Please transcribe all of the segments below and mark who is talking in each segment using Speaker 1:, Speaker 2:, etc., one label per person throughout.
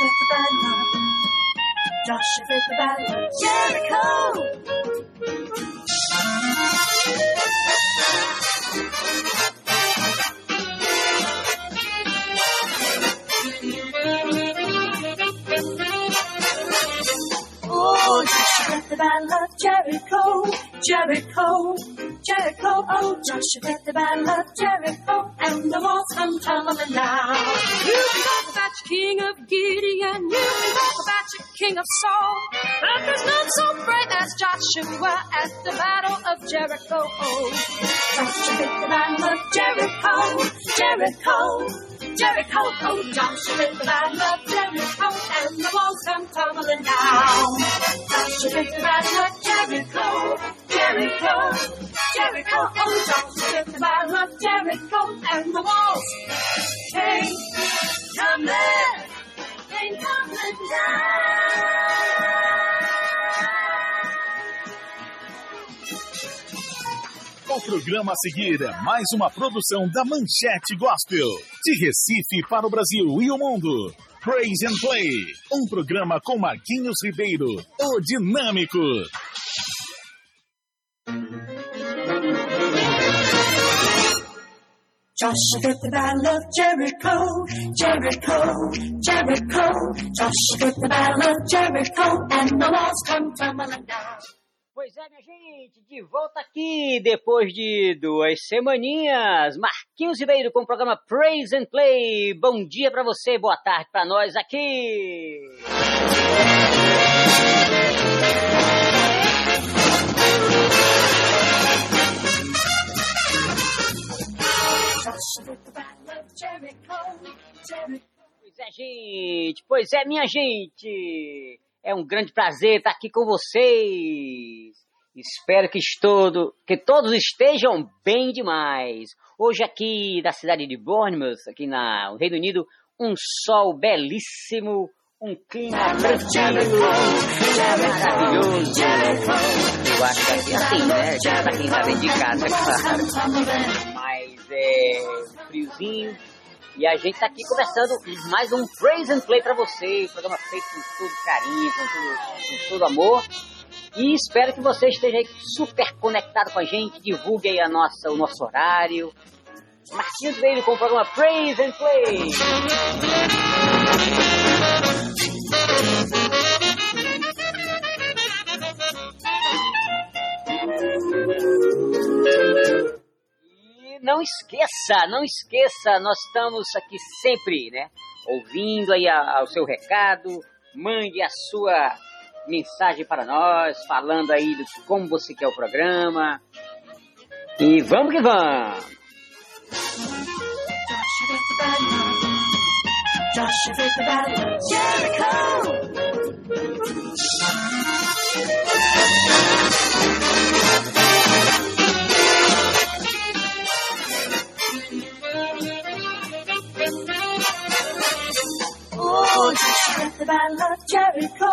Speaker 1: with the bad luck. Joshua with the luck. Jericho! Oh, Joshua with the of Jericho, Jericho, Jericho. Oh, Joshua with the battle of Jericho, and the walls come tumbling down.
Speaker 2: You can talk about your king of Gideon. You can talk about your king of Saul. But there's none so brave as Joshua at the battle of Jericho. Oh,
Speaker 1: Joshua with the battle of Jericho, Jericho, Jericho. Oh, Joshua with the battle of Jericho, and the walls come tumbling down. Joshua with the battle of Jericho, Jericho, Jericho. Oh, Joshua with the battle of Jericho, and the walls came tumbling, came tumbling down.
Speaker 3: O programa a seguir é mais uma produção da Manchete Gospel, de Recife para o Brasil e o mundo. Praise and Play, um programa com Marquinhos Ribeiro, o dinâmico.
Speaker 1: Joshua the battle of Jericho, Jericho, Jericho. Joshua the battle of Jericho, and the walls come tumbling down.
Speaker 4: Pois é, minha gente, de volta aqui depois de duas semaninhas. Marquinhos Ribeiro com o programa Praise and Play. Bom dia pra você, boa tarde pra nós aqui. Pois é, gente, pois é, minha gente. É um grande prazer estar aqui com vocês. Espero que, todo, que todos estejam bem demais. Hoje aqui da cidade de Bournemouth, aqui na- no Reino Unido, um sol belíssimo, um clima tranquilo, maravilhoso. Eu acho que aqui assim, né? Pra quem tá dentro de casa, claro. Mas é friozinho. E a gente tá aqui conversando mais um Praise and Play pra vocês. Programa feito com todo carinho, com todo, com todo amor. E espero que você esteja aí super conectado com a gente. Divulgue aí a nossa, o nosso horário. Marquinhos Veio com o programa Praise and Play. Não esqueça, não esqueça, nós estamos aqui sempre, né? Ouvindo aí a- o seu recado, mande a sua mensagem para nós, falando aí de como você quer o programa. E vamos que vamos!
Speaker 1: Jericho. Oh, Joshua the battle of Jericho,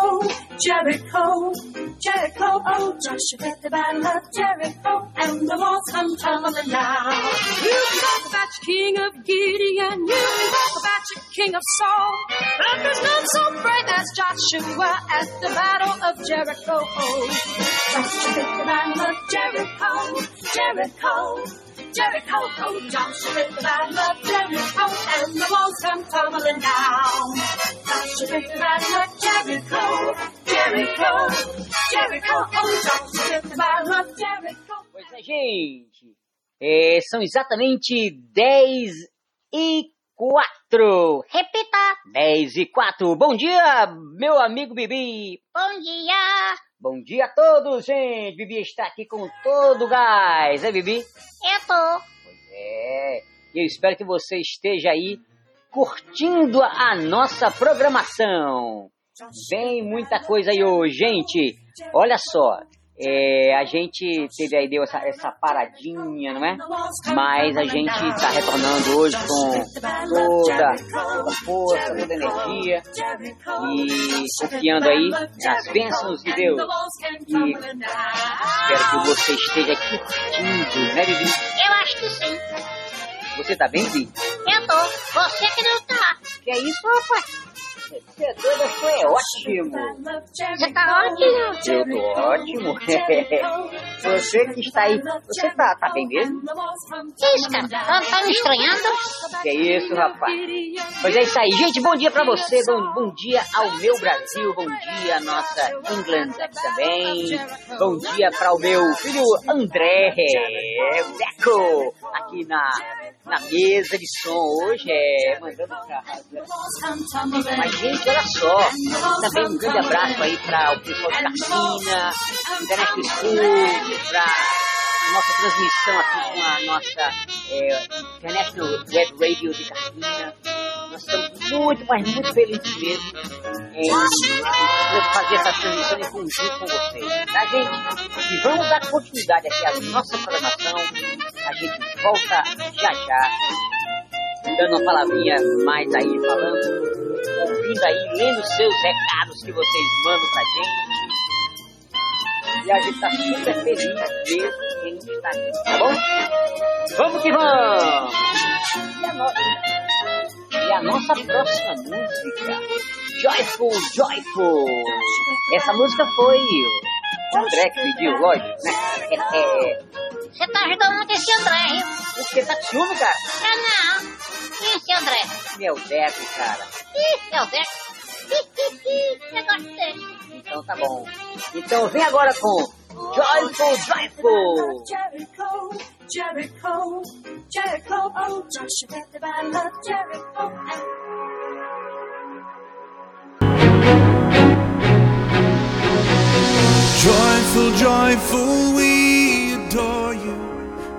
Speaker 1: Jericho, Jericho. Oh, Joshua with the battle of Jericho, and the walls come tumbling down.
Speaker 2: you talk about your king of Gideon. You talk about your king of Saul. But there's none so brave as Joshua at the battle of Jericho. Oh,
Speaker 1: Joshua the battle of Jericho, Jericho, Jericho. Oh, Joshua with the battle of Jericho, and the walls come tumbling down. Joshua with the battle of Jericho, Jericho, Jericho. Oh, Joshua with the battle of Jericho.
Speaker 4: Pois é, gente. É, são exatamente 10 e 4. Repita! 10 e 4. Bom dia, meu amigo Bibi. Bom dia. Bom dia a todos, gente. Bibi está aqui com todo o gás. É, Bibi? Eu tô. Pois é. Eu espero que você esteja aí curtindo a nossa programação. Vem muita coisa aí hoje, gente. Olha só, é, a gente teve aí deu essa, essa paradinha, não é? Mas a gente está retornando hoje com toda a força, toda a energia e confiando aí nas bênçãos de Deus. E espero que você esteja aqui curtindo, né, Vivi?
Speaker 5: Eu acho que sim.
Speaker 4: Você tá bem, Vivi?
Speaker 5: Eu tô. Você que não tá.
Speaker 4: Que é isso, rapaz? Você é é ótimo.
Speaker 5: Você tá ótimo.
Speaker 4: Eu tô ótimo. você que está aí, você tá, tá bem mesmo?
Speaker 5: Que isso, cara? Tá, tá me estranhando?
Speaker 4: Que isso, rapaz? Pois é isso aí. Gente, bom dia pra você, bom, bom dia ao meu Brasil, bom dia à nossa England aqui também. Bom dia para o meu filho André, Beco, aqui na, na mesa de som hoje, é, mandando pra Mas, gente, olha só, também um grande abraço aí para o pessoal de Internet do Sul, para nossa transmissão aqui com a nossa é, Web Radio de Cartina. Nós estamos muito, mas muito felizes mesmo em fazer essa transmissão em conjunto com vocês, tá, gente? E vamos dar continuidade aqui à nossa programação. A gente volta já já, dando uma palavrinha mais aí, falando, ouvindo aí, lendo seus recados que vocês mandam pra gente. E a gente tá super feliz mesmo que a gente está aqui, tá bom? Vamos que vamos! E a, no... e a nossa próxima música, Joyful, Joyful! Essa música foi André que pediu, lógico, né? É, é...
Speaker 5: Você tá ajudando muito esse André, hein?
Speaker 4: Você tá com ciúme, cara?
Speaker 5: Ah, não. E esse André?
Speaker 4: Meu Deco, cara.
Speaker 5: Ih, meu Deus. Eu gosto dele.
Speaker 4: Então tá bom. Então vem agora com Joyful, Joyful!
Speaker 1: Jericho, Jericho, Jericho, oh Joshua, I love Jericho.
Speaker 6: Joyful, joyful, we adore you.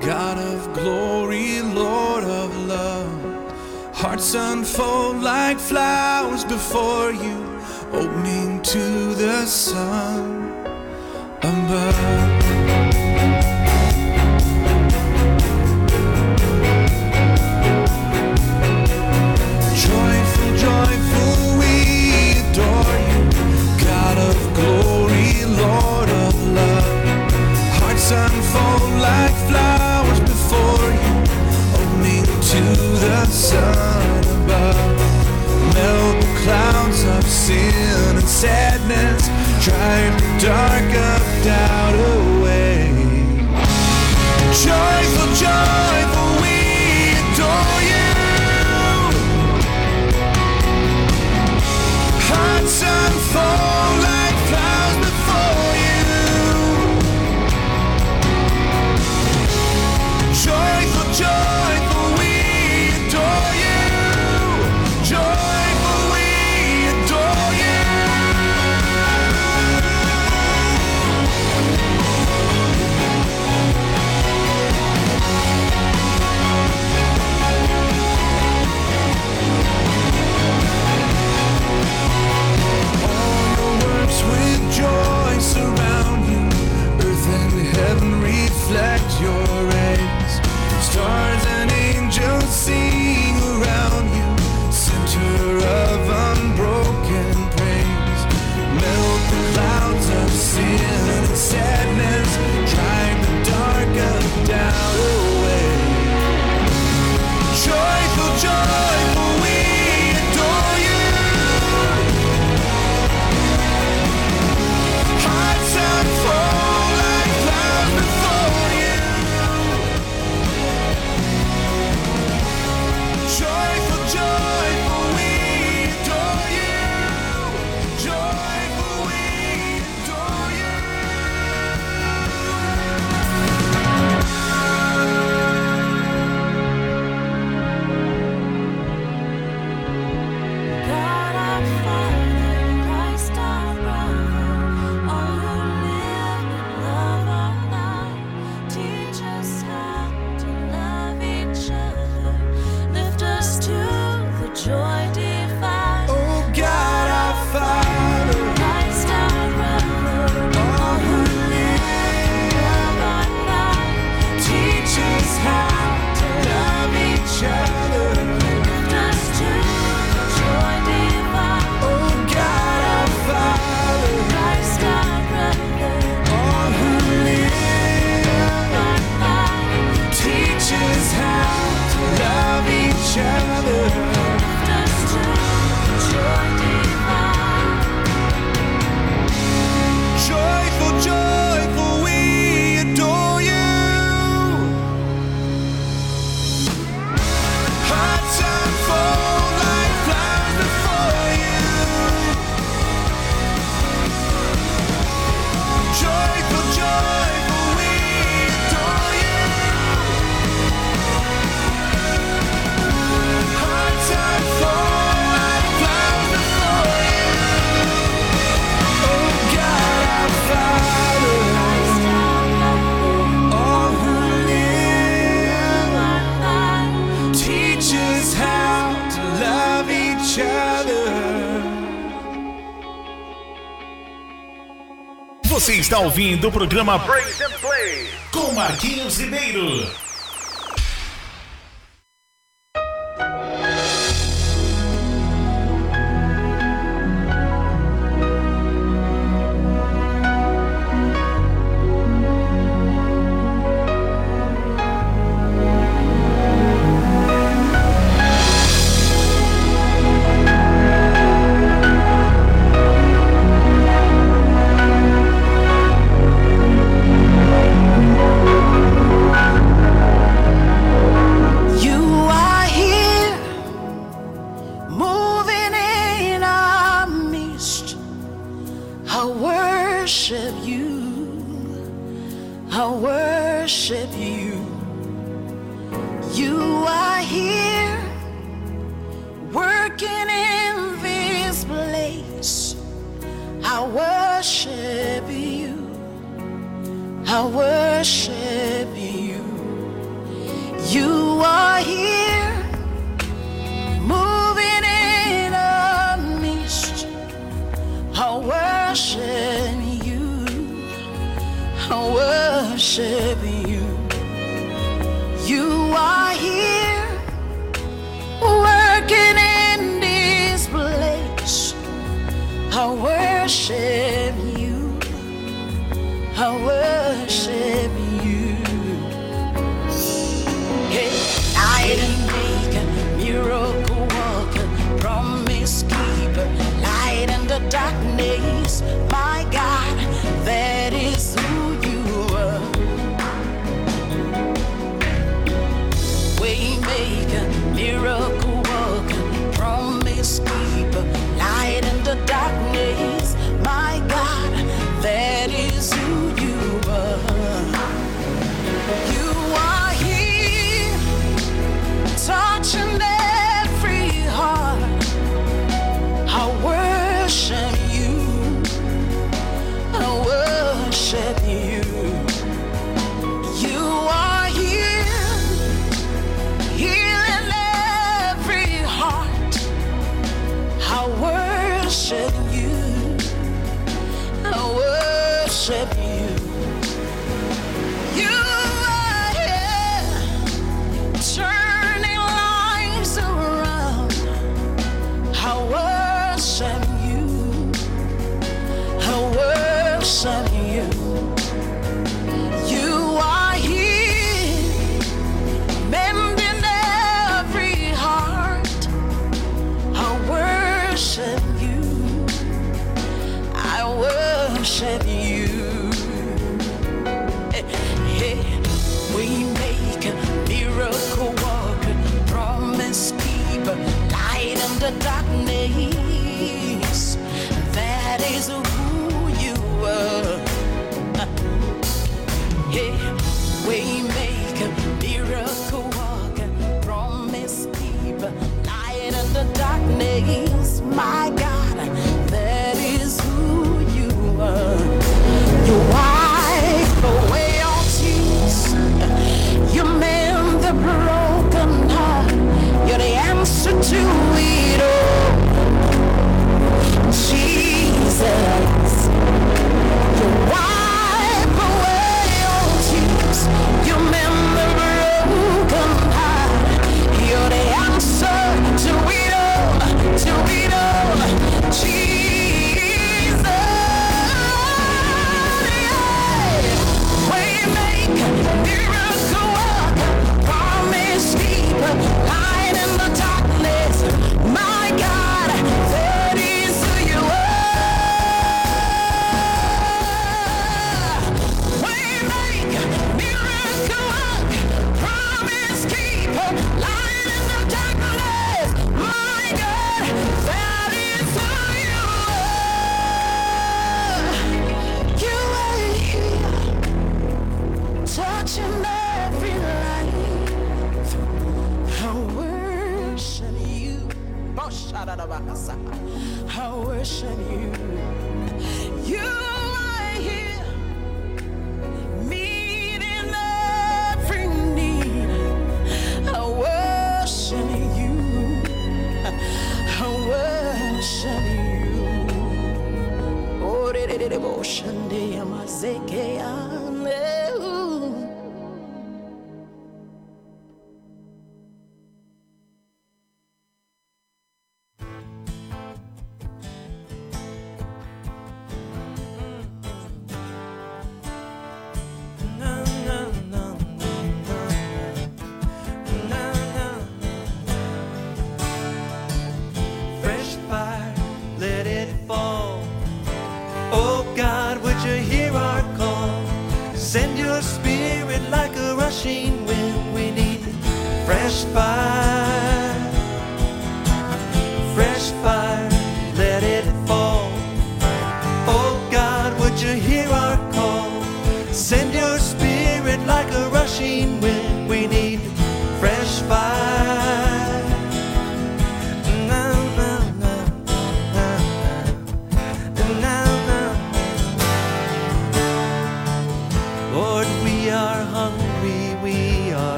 Speaker 6: God of glory, Lord of love. Hearts unfold like flowers before you, opening to the sun above. Sadness, drive the dark of doubt away. Joyful, joyful,
Speaker 7: Você está ouvindo o programa Break and Play com Marquinhos Ribeiro.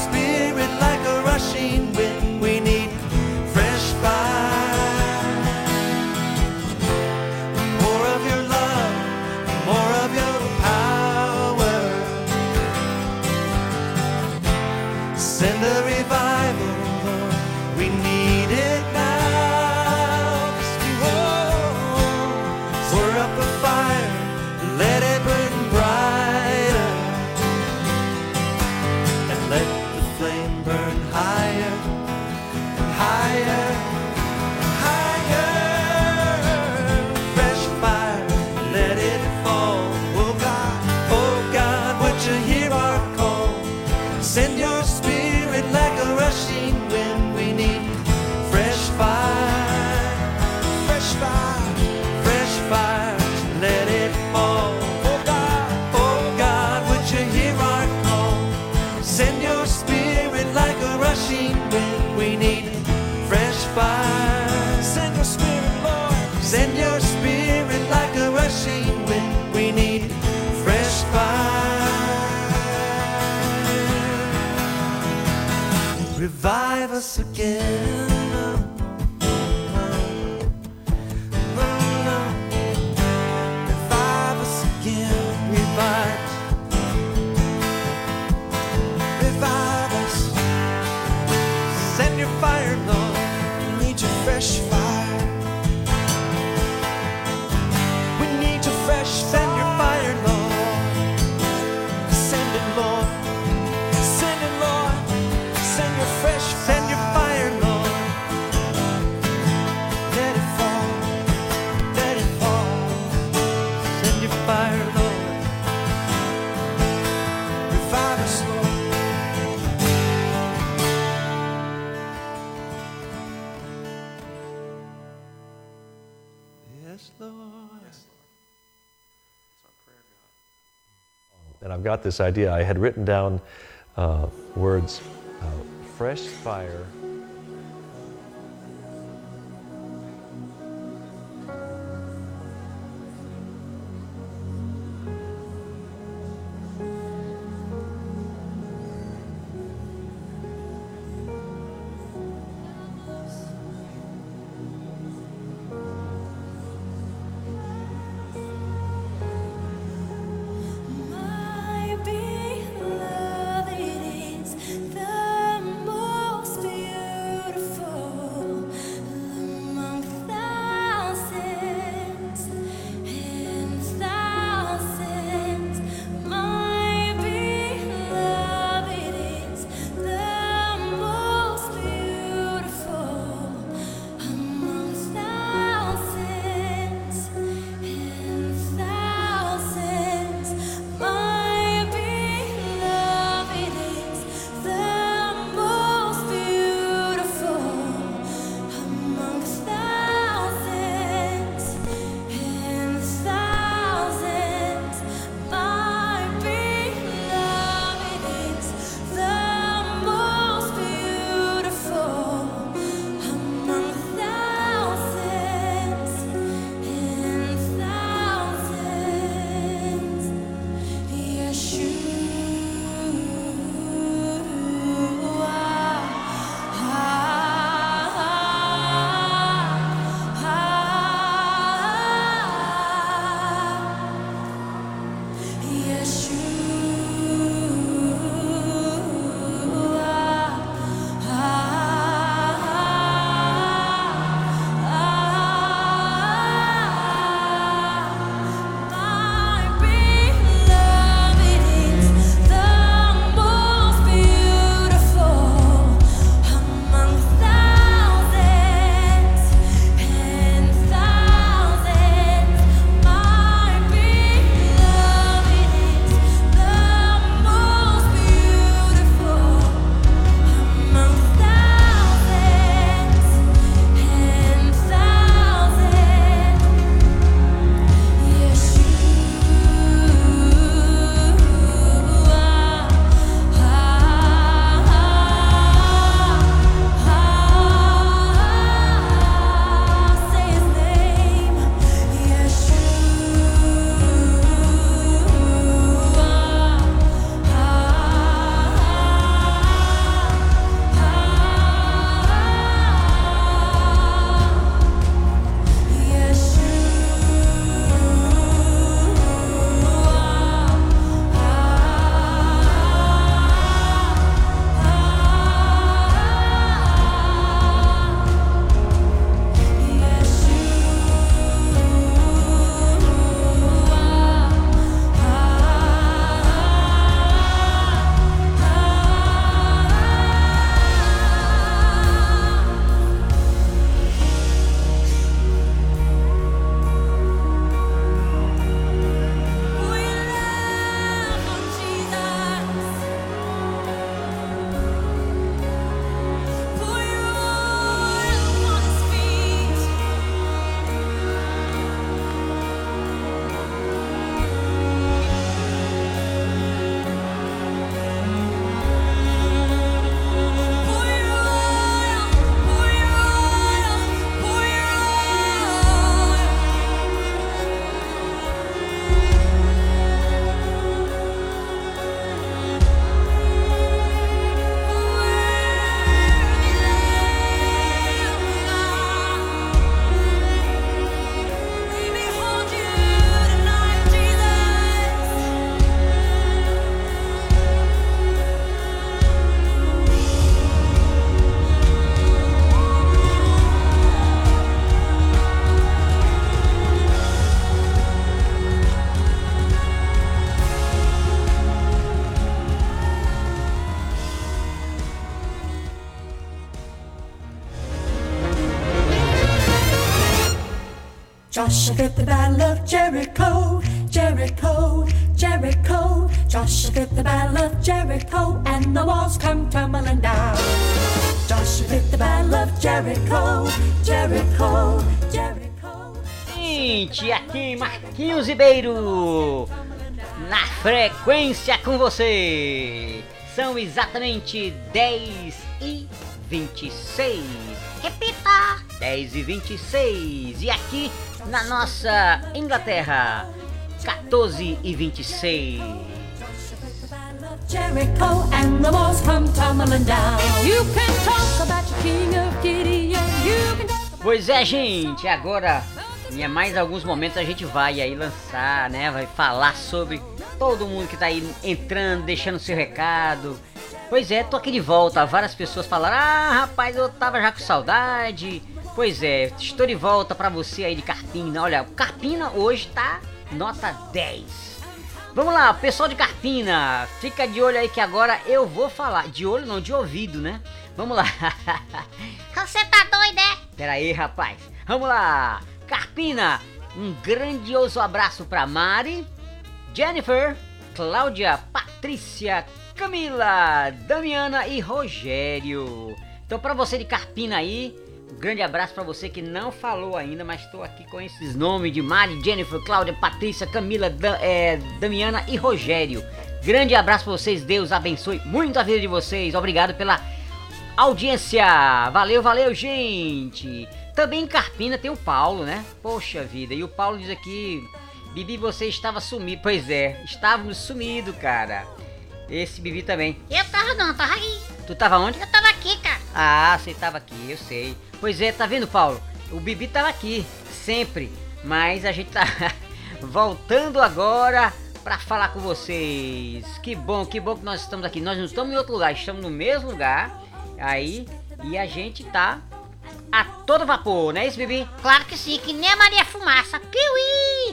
Speaker 8: Send your
Speaker 6: got this idea. I had written down uh, words uh, fresh fire.
Speaker 1: Joshua fit the battle of Jericho, Jericho, Jericho. Joshua fit the battle of Jericho, and the walls come tumbling down. Joshua fit the battle of Jericho, Jericho, Jericho.
Speaker 4: gente, aqui Marquinhos Ribeiro, na frequência com você. São exatamente 10 e 26. Repita! 10 e 26. E aqui na nossa Inglaterra, 14 e 26.
Speaker 1: Jericho and the walls come tumbling down.
Speaker 5: You can talk about your king of Gideon. You can talk
Speaker 4: Pois é, gente, agora em mais alguns momentos a gente vai aí lançar, né? Vai falar sobre todo mundo que tá aí entrando, deixando seu recado. Pois é, tô aqui de volta. Várias pessoas falaram: "Ah, rapaz, eu tava já com saudade". Pois é, estou de volta pra você aí de Carpina. Olha, Carpina hoje tá nota 10. Vamos lá, pessoal de Carpina, fica de olho aí que agora eu vou falar. De olho não, de ouvido, né? Vamos lá.
Speaker 9: Você tá doido, é?
Speaker 4: Pera aí, rapaz. Vamos lá. Carpina, um grandioso abraço pra Mari, Jennifer, Cláudia, Patrícia, Camila, Damiana e Rogério. Então, pra você de Carpina aí, um grande abraço pra você que não falou ainda, mas estou aqui com esses nomes de Mari, Jennifer, Cláudia, Patrícia, Camila, Da- é, Damiana e Rogério. Grande abraço pra vocês, Deus abençoe muito a vida de vocês. Obrigado pela audiência. Valeu, valeu, gente. Também em Carpina tem o Paulo, né? Poxa vida, e o Paulo diz aqui: Bibi, você estava sumido. Pois é, estávamos sumido, cara. Esse Bibi também.
Speaker 9: Eu tava não, tava aqui.
Speaker 4: Tu tava onde?
Speaker 9: Eu tava aqui, cara.
Speaker 4: Ah, você tava aqui, eu sei. Pois é, tá vendo, Paulo? O Bibi tava aqui, sempre. Mas a gente tá voltando agora pra falar com vocês. Que bom, que bom que nós estamos aqui. Nós não estamos em outro lugar, estamos no mesmo lugar. Aí, e a gente tá a todo vapor, não é isso, Bibi?
Speaker 9: Claro que sim, que nem a Maria Fumaça. Piuí!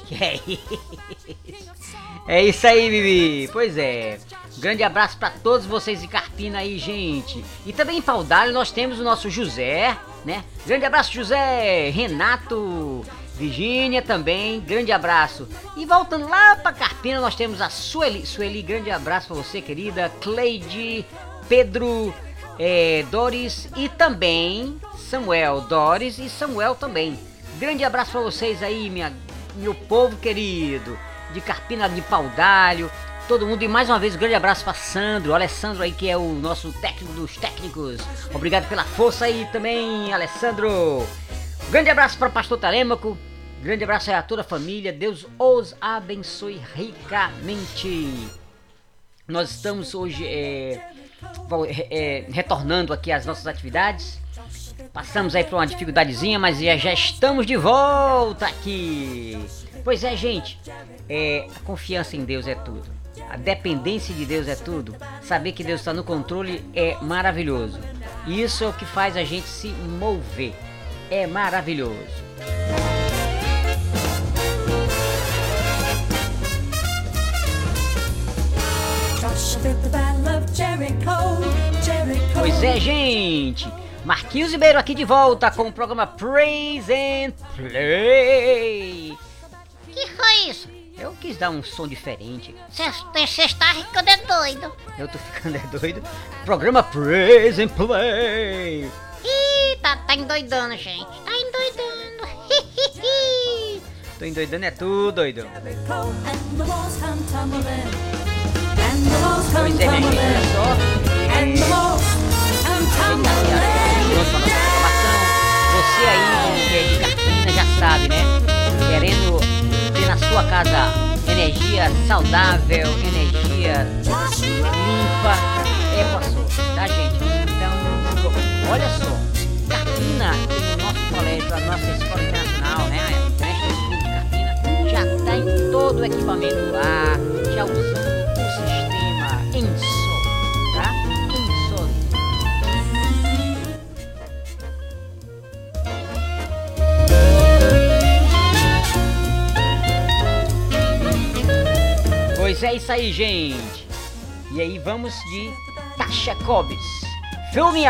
Speaker 4: É isso? É isso aí, Bibi. Pois é. Grande abraço pra todos vocês de Carpina aí, gente. E também em Paudalho nós temos o nosso José, né? Grande abraço, José, Renato, Virgínia também. Grande abraço. E voltando lá pra Carpina, nós temos a Sueli. Sueli, grande abraço pra você, querida. Cleide, Pedro, é, Doris e também Samuel. Doris e Samuel também. Grande abraço pra vocês aí, minha, meu povo querido. De Carpina de Paudalho. Todo mundo e mais uma vez um grande abraço para Sandro, Alessandro aí que é o nosso técnico dos técnicos. Obrigado pela força aí também, Alessandro. Grande abraço para pastor Telêmaco. Grande abraço aí a toda a família. Deus os abençoe ricamente. Nós estamos hoje é, é, retornando aqui às nossas atividades. Passamos aí por uma dificuldadezinha, mas já, já estamos de volta aqui. Pois é, gente, é, a confiança em Deus é tudo. A dependência de Deus é tudo. Saber que Deus está no controle é maravilhoso. E isso é o que faz a gente se mover. É maravilhoso. Pois é, gente. Marquinhos Ribeiro aqui de volta com o programa Praise and Play.
Speaker 9: Que foi isso?
Speaker 4: Eu quis dar um som diferente.
Speaker 9: Você está ficando é doido.
Speaker 4: Eu tô ficando é doido. Programa Praise and Play.
Speaker 9: Ih, tá, tá endoidando, gente. Tá endoidando.
Speaker 4: Tô endoidando é tudo, doido. Pois é, minha gente, olha só. Você aí que é de Carpina já sabe, né? Querendo na sua casa energia saudável, energia limpa, é sua, tá gente? Então, olha só, Carpina, nosso colégio, a nossa escola internacional, né? A National School de Carpina, já tá em todo o equipamento lá, já usando Pois é isso aí, gente. E aí vamos de Tasha Cobbs. Fill me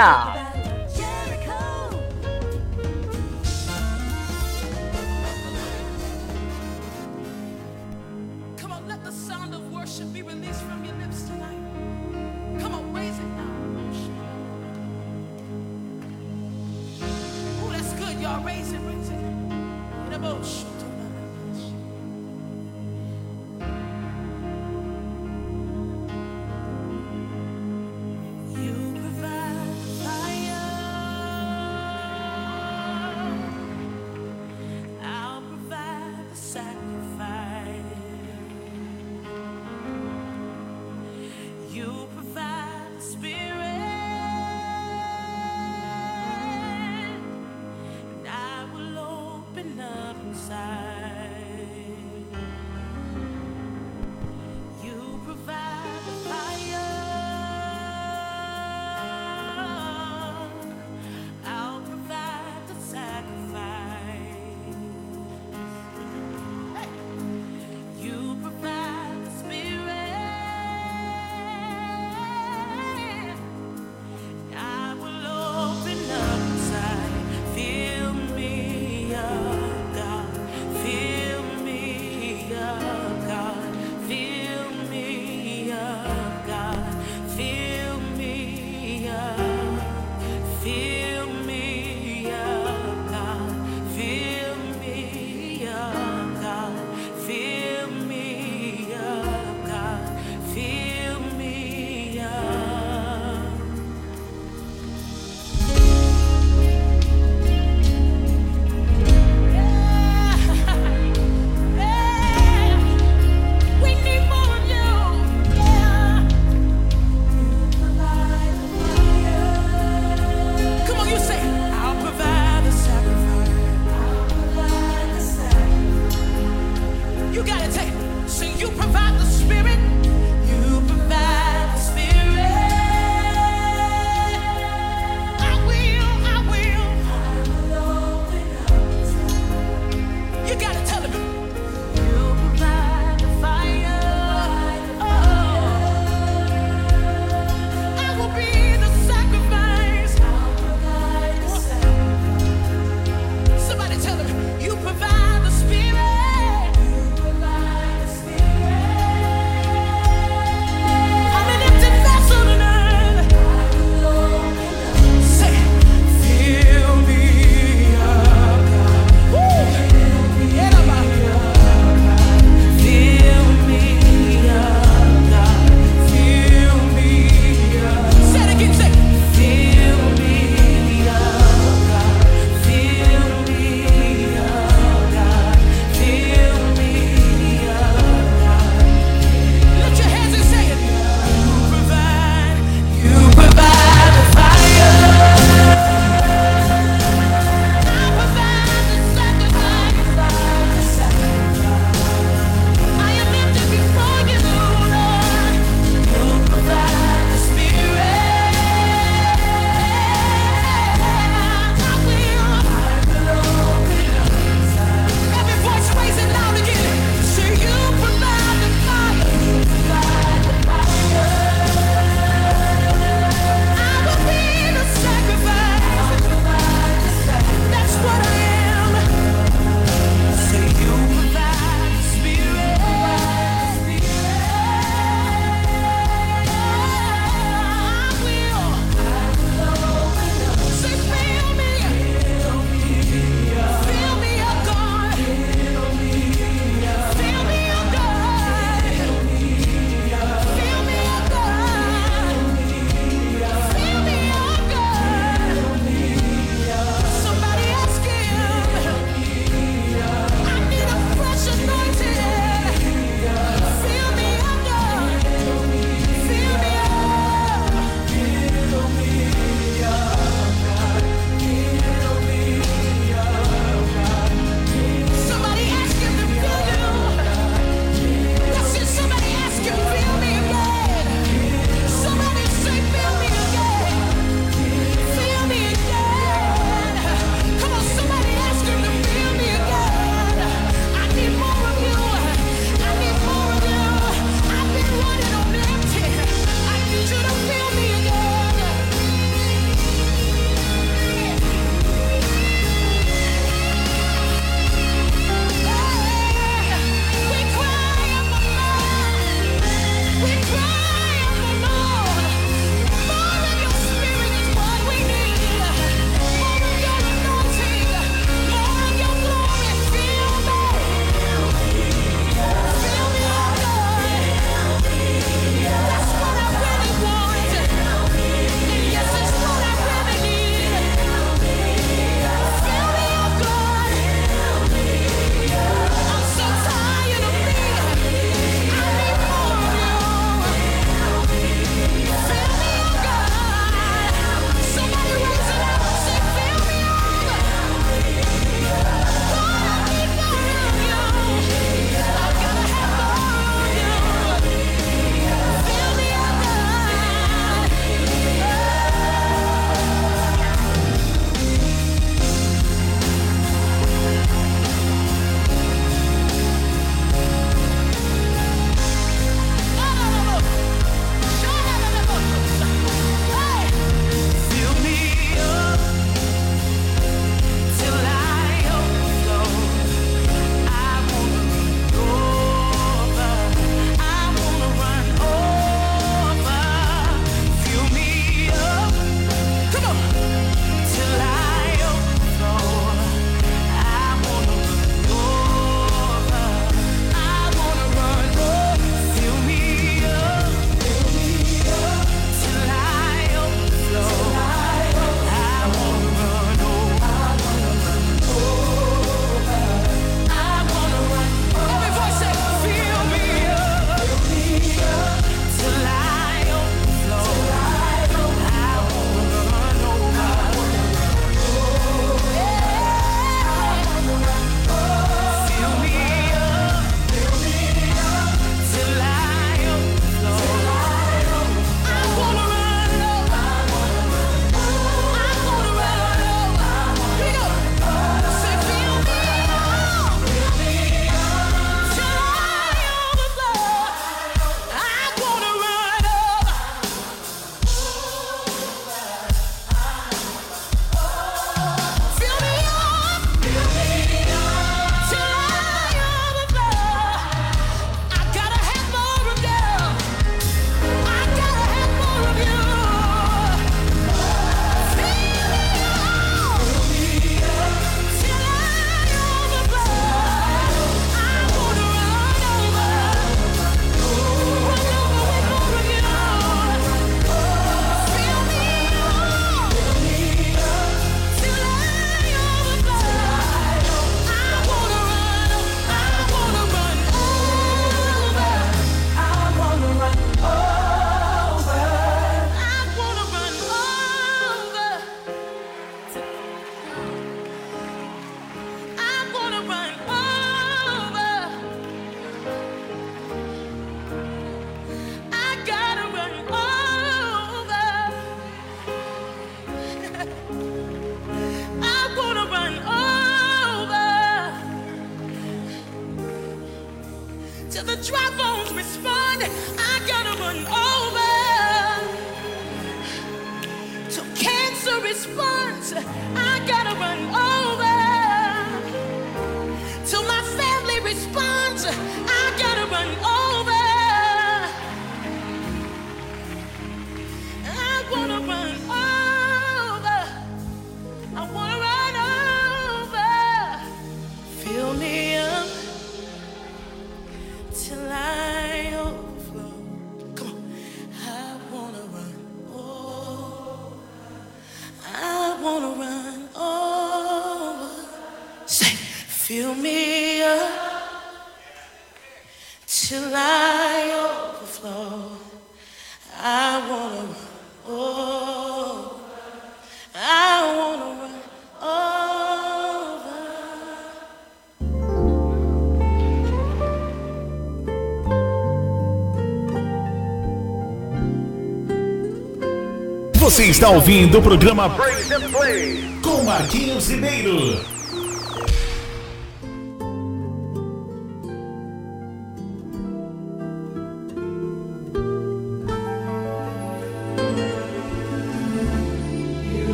Speaker 10: Você está ouvindo o programa Break and Play com Marquinhos Ribeiro.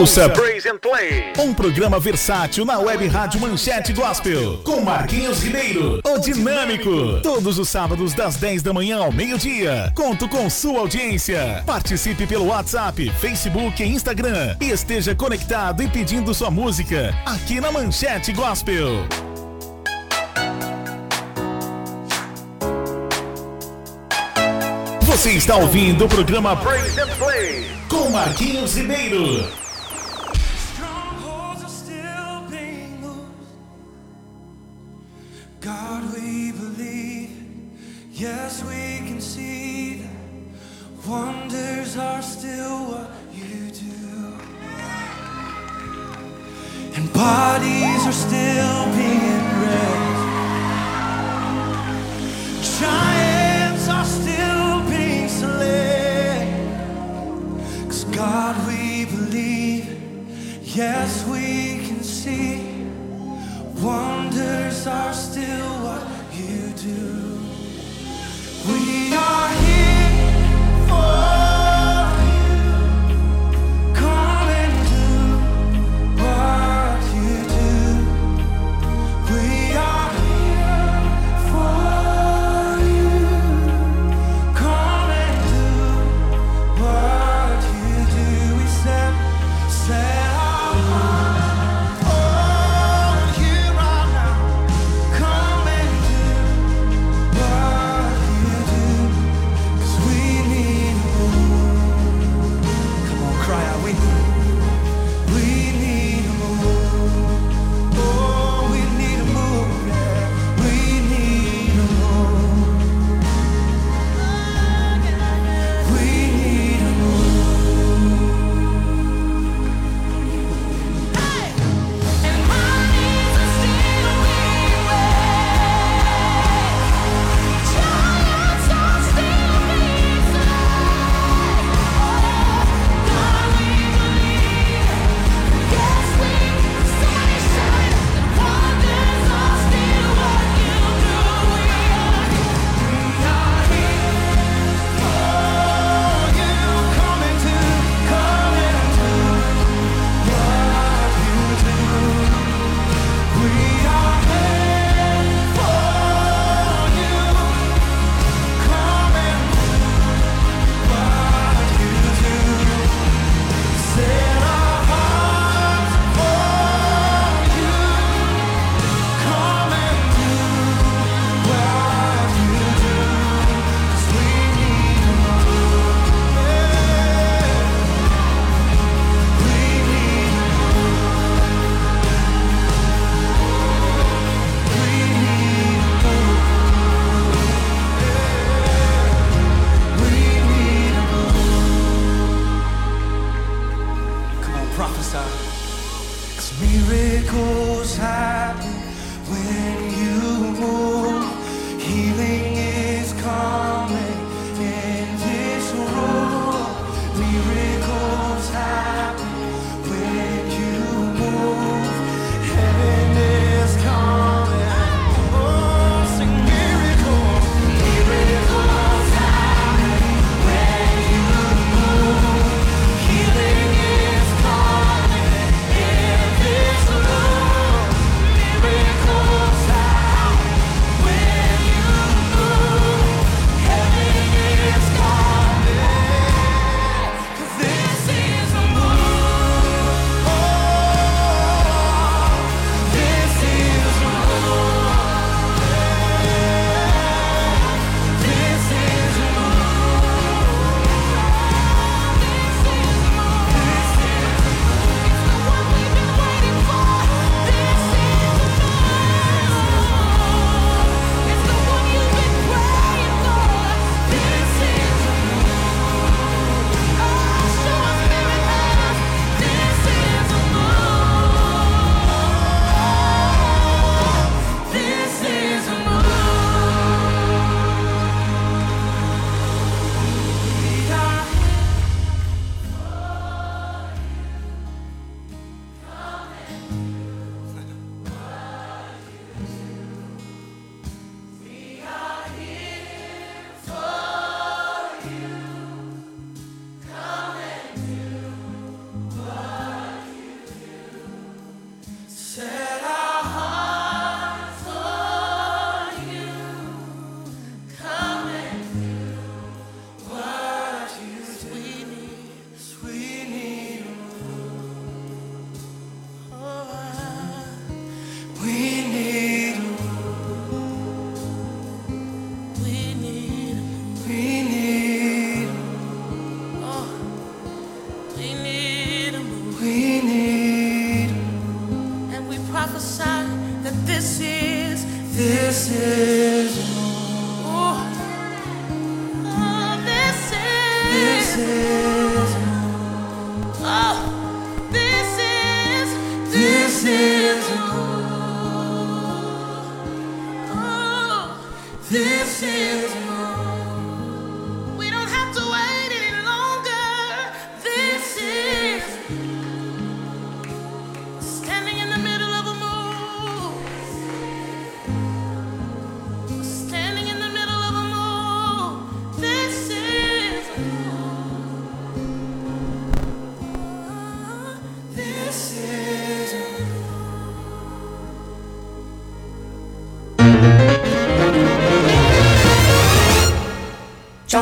Speaker 10: Ouça Praise and Play, um programa versátil na web rádio Manchete Gospel, com Marquinhos Ribeiro, o Dinâmico. Todos os sábados das 10 da manhã ao meio-dia. Conto com sua audiência. Participe pelo WhatsApp, Facebook e Instagram. E esteja conectado e pedindo sua música aqui na Manchete Gospel. Você está ouvindo o programa Praise and Play com Marquinhos Ribeiro.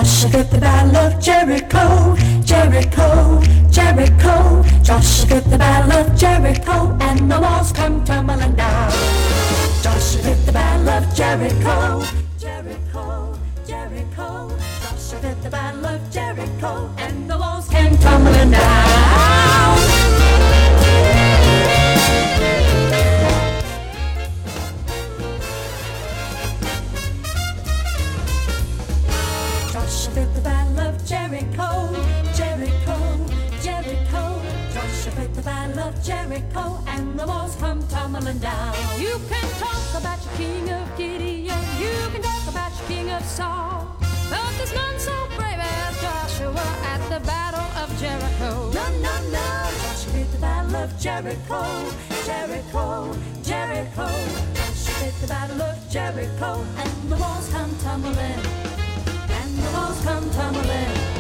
Speaker 1: Joshua the battle of Jericho, Jericho, Jericho. Joshua the battle of Jericho, and the walls come tumbling down. Joshua the battle of Jericho, Jericho, Jericho. Joshua the battle of Jericho, and the walls come down.
Speaker 11: You can talk about your king of Gideon, you can talk about your king of Saul, but there's none so brave as Joshua at the battle of Jericho.
Speaker 1: No, no, no. Joshua did the battle of Jericho, Jericho, Jericho. Joshua did the battle of Jericho, and the walls come tumbling, and the walls come tumbling,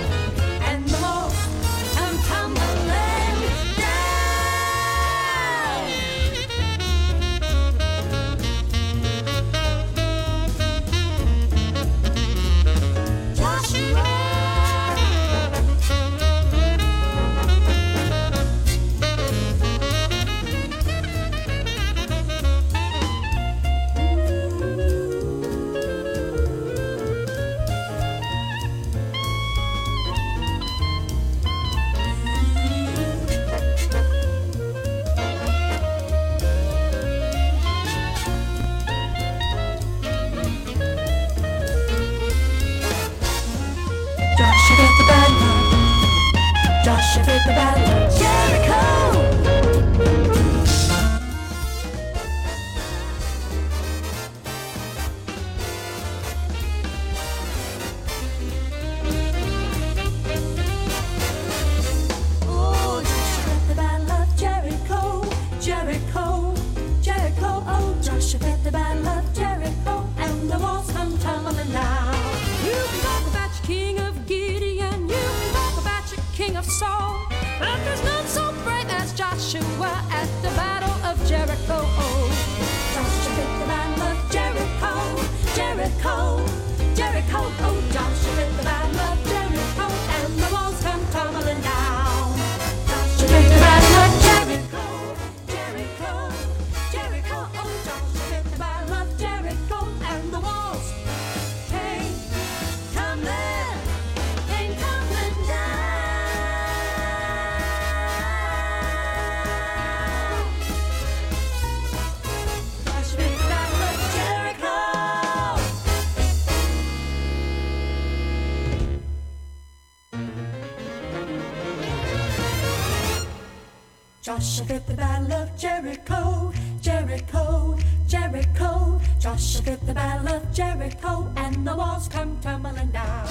Speaker 1: Joshua did the battle of Jericho, Jericho, Jericho. Joshua did the battle of Jericho, and the walls come tumbling down.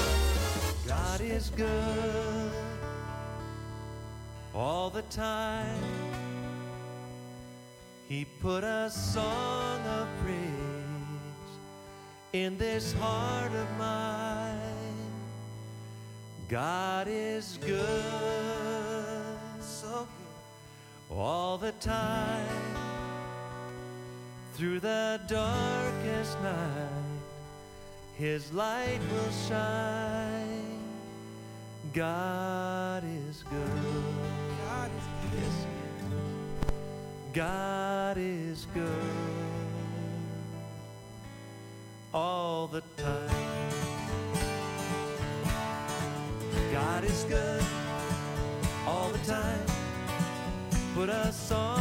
Speaker 8: God is good all the time. He put a song of praise in this heart of mine. God is good, Through the darkest night, His light will shine. God is good. God is good. God is good all the time. God is good all the time. Song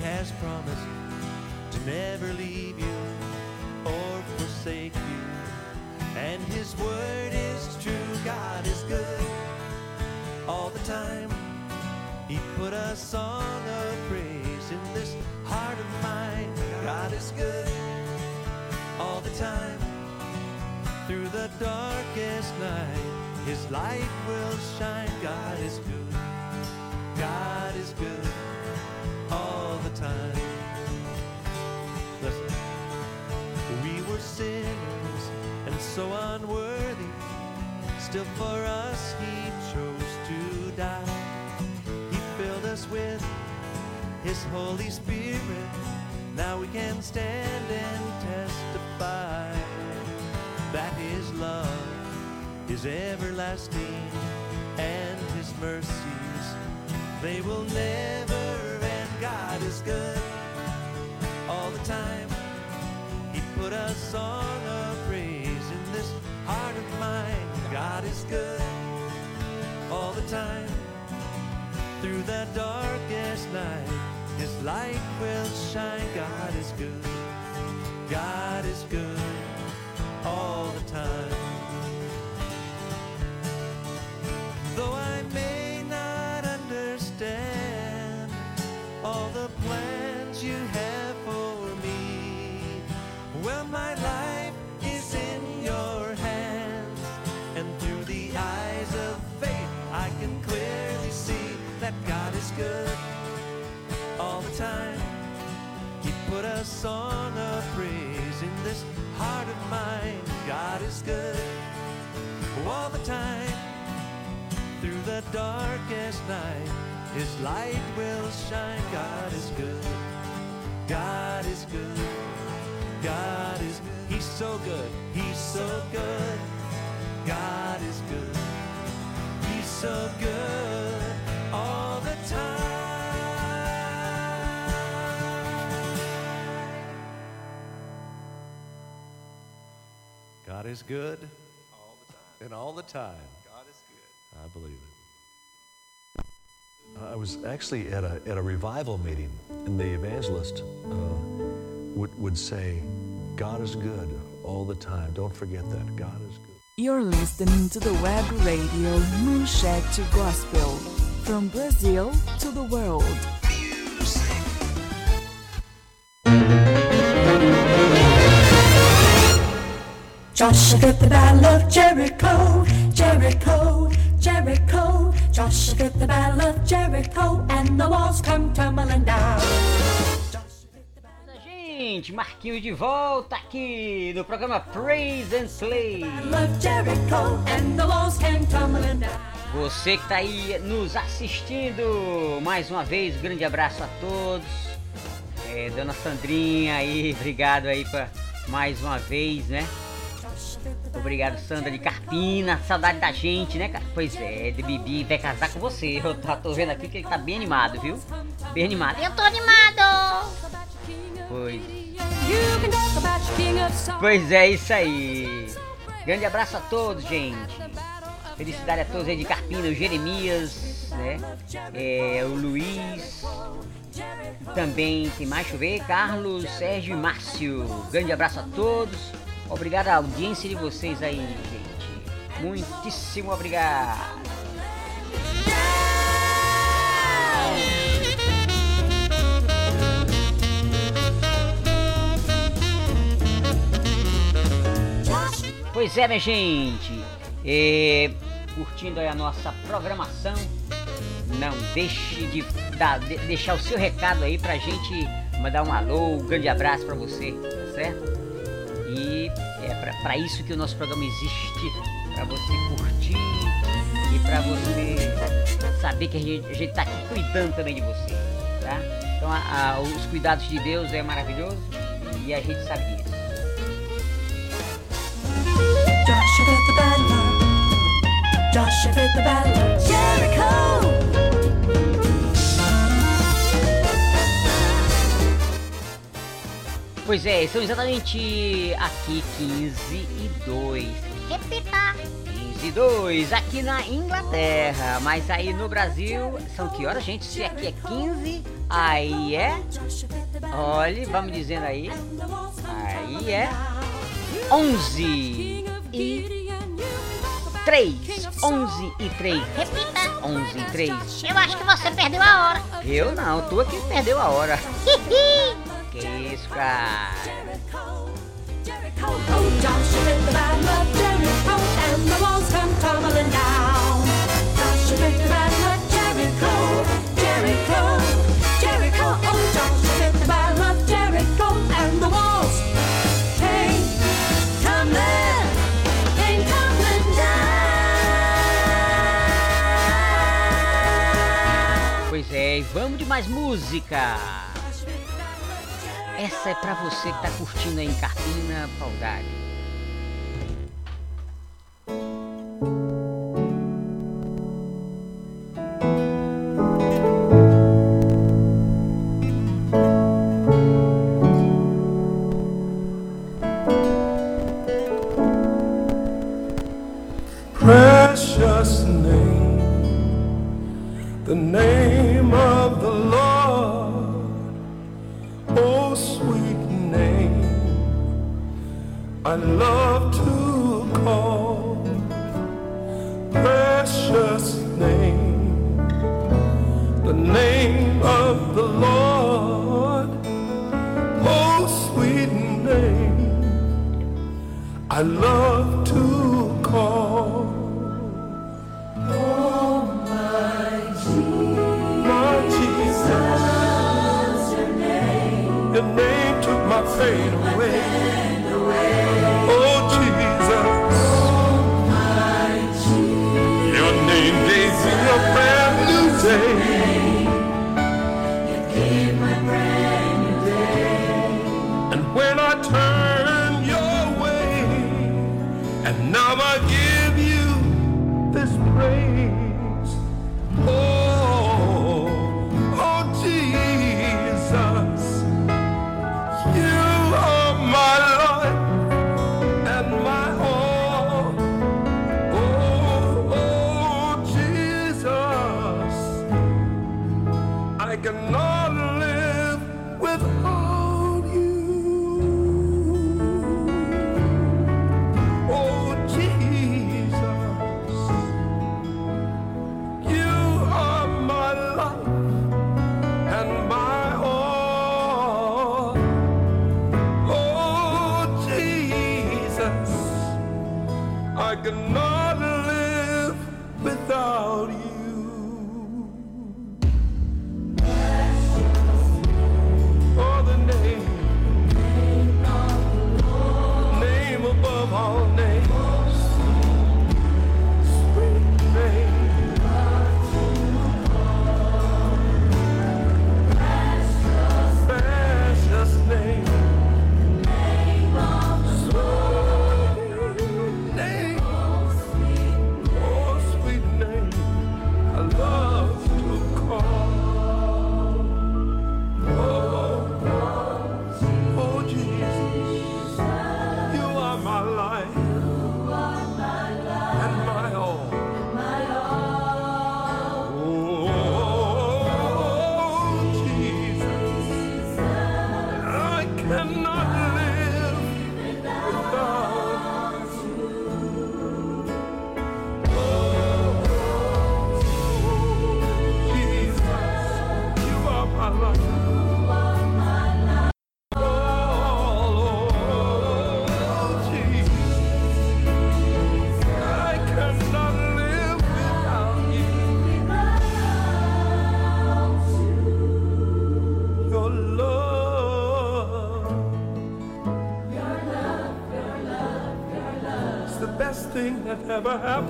Speaker 8: has promised to never leave you or forsake you. And His word is true, God is good all the time. He put a song of praise in this heart of mine. God is good all the time. Through the darkest night, His light will shine. God is good. God is good time. Listen, we were sinners and so unworthy. Still, for us, He chose to die. He filled us with His Holy Spirit. Now we can stand and testify that His love is everlasting and His mercies they will never. God is good all the time. He put a song of praise in this heart of mine. God is good all the time. Through the darkest night, His light will shine. God is good. God is good all the time. Light will shine. God is good. God is good. God is good. He's so good. He's so good. God is good. He's so good all the time. God is good
Speaker 12: All the time.
Speaker 13: and all the time. I was actually at a, at a revival meeting, and the evangelist uh, would, would say, God is good all the time. Don't forget that. God is good.
Speaker 14: You're listening to the web radio Manchete Gospel from Brazil to the world.
Speaker 1: Joshua fit the battle of Jericho, Jericho, Jericho. Joshua fit the battle of Jericho, and the walls come tumbling down.
Speaker 4: Gente, Marquinhos de volta aqui no programa Praise and
Speaker 1: down.
Speaker 4: Você que tá aí nos assistindo, mais uma vez, um grande abraço a todos. É, Dona Sandrinha aí, obrigado aí pra mais uma vez, né? Obrigado, Sandra de Carpina. Saudade da gente, né, cara? Pois é, de Bibi vai casar com você. Eu tô, tô vendo aqui que ele tá bem animado, viu? Bem animado.
Speaker 15: Eu tô animado!
Speaker 4: Pois, pois é, isso aí. Grande abraço a todos, gente. Felicidade a todos aí de Carpina, o Jeremias, né? É, o Luiz. Também tem mais, deixa eu ver, Carlos, Sérgio e Márcio. Grande abraço a todos. Obrigado à audiência de vocês aí, gente. Muitíssimo obrigado. Pois é, minha gente. É, curtindo a nossa programação. Não deixe de, dar- de- deixar o seu recado aí pra gente mandar um alô, um grande abraço pra você, tá certo? E é pra, pra isso que o nosso programa existe, pra você curtir e pra você saber que a gente, a gente tá aqui cuidando também de você, tá? Então a- a- os cuidados de Deus é maravilhoso e a gente sabe disso.
Speaker 1: Joshua fit the battle of, Joshua fit the battle of Jericho.
Speaker 4: Pois é, são exatamente aqui 15 e 2.
Speaker 15: Repita!
Speaker 4: 10 e 2 aqui na Inglaterra. Mas aí no Brasil, são que horas, gente? Se aqui é 15, aí é. Olhe, vamos dizendo aí. Aí é 11 e 3. 11 e 3.
Speaker 9: Repita.
Speaker 4: 11 e 3.
Speaker 9: Eu acho que você perdeu a hora.
Speaker 4: Eu não, tu aqui perdeu a hora. que isso, cara. Vamos de mais música. Essa é pra você que tá curtindo aí em Carpina, Paudade.
Speaker 16: The name of the Lord, oh sweet name, I love to call, precious name, the name of the Lord, oh sweet name, I love to call. Your name took my pain away. Ever happened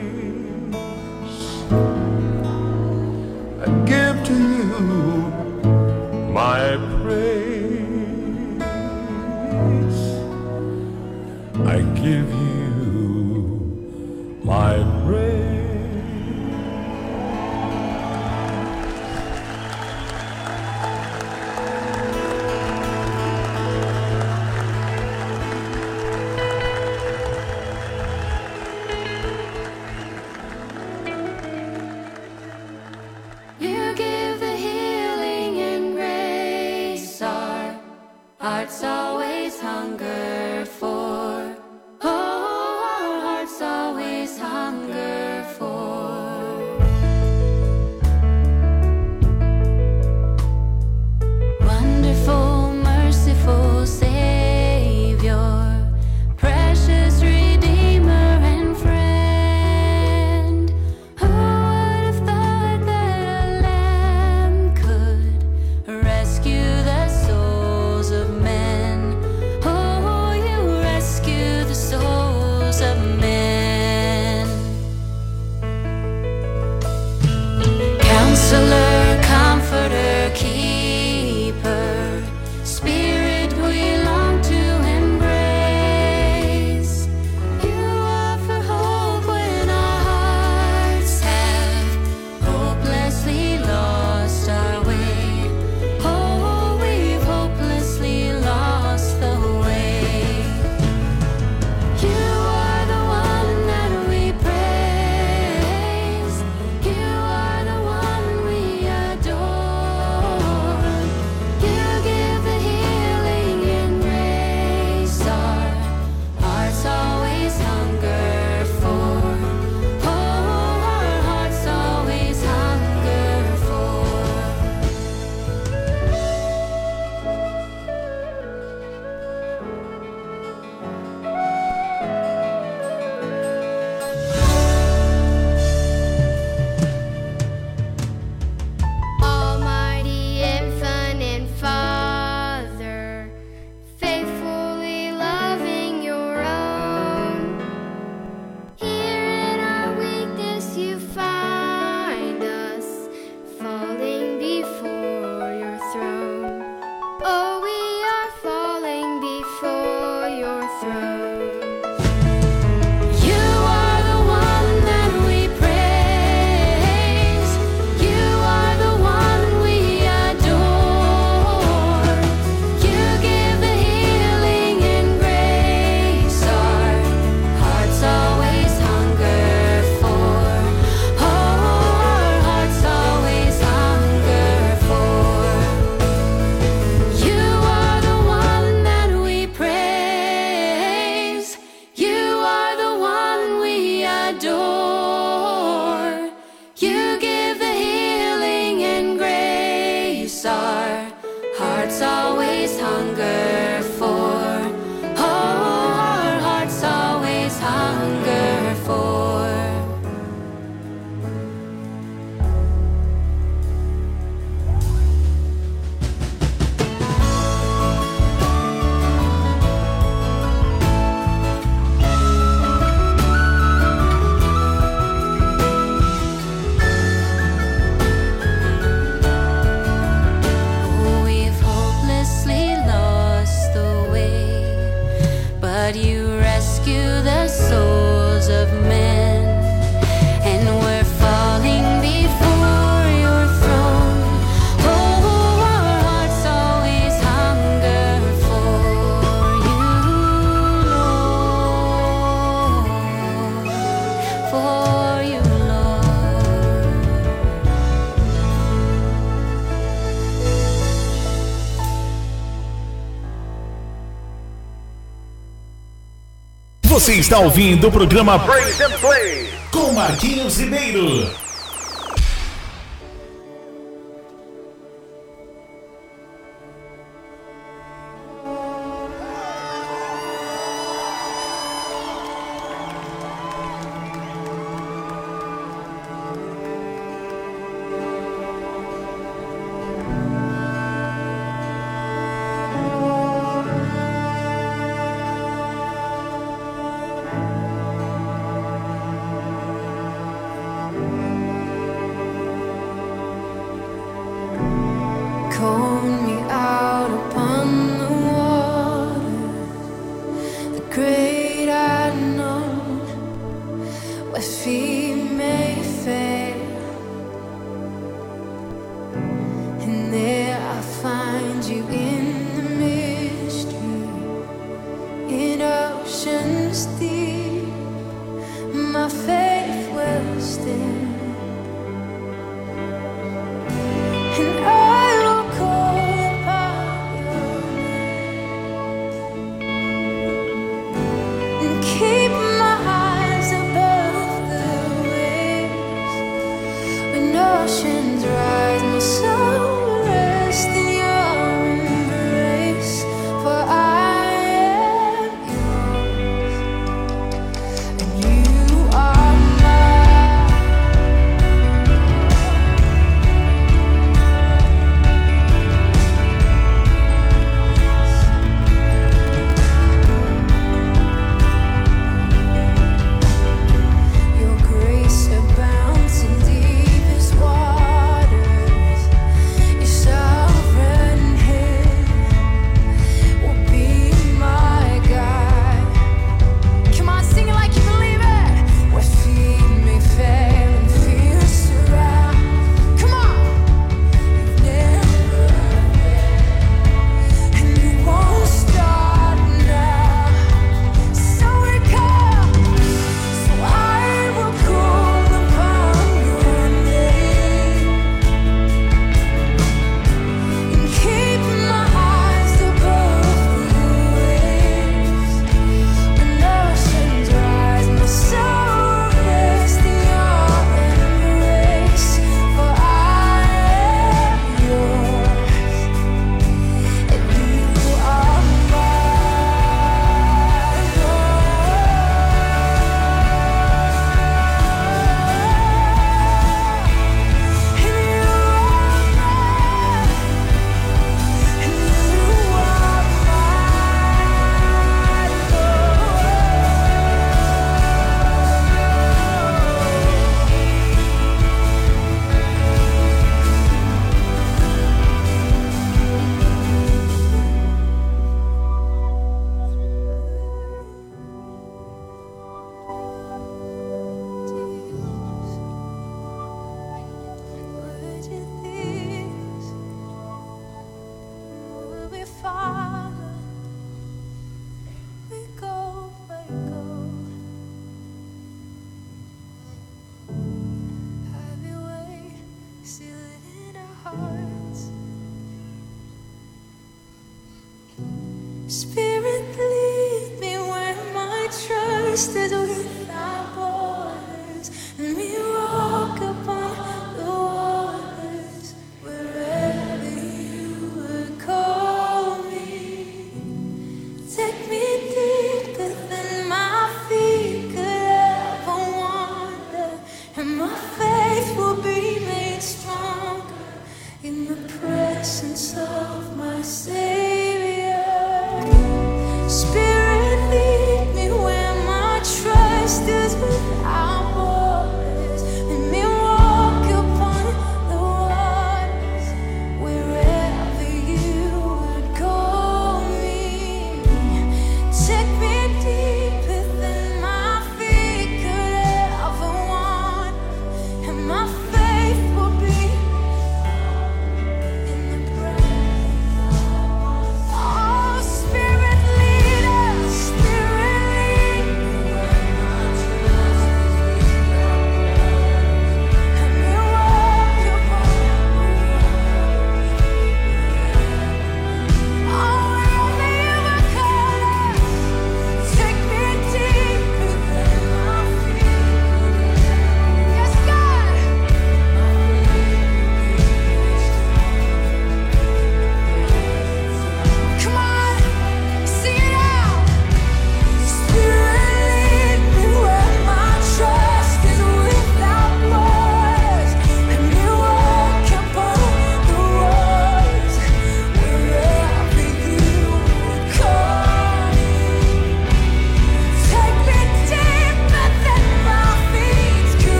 Speaker 6: Você está ouvindo o programa Brains and Play com Marquinhos Ribeiro.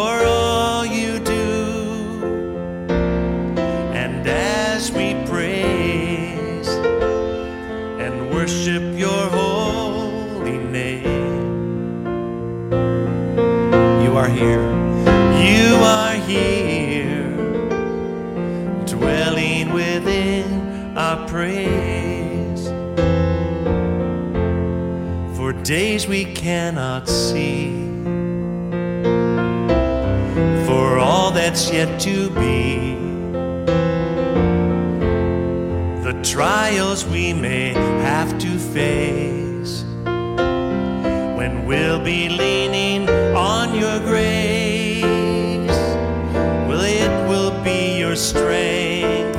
Speaker 17: for
Speaker 8: all you do. And as we praise and worship your holy name, you are here. You are here, dwelling within our praise. For days we cannot see that's yet to be. The trials we may have to face when we'll be leaning on your grace. Well, it will be your strength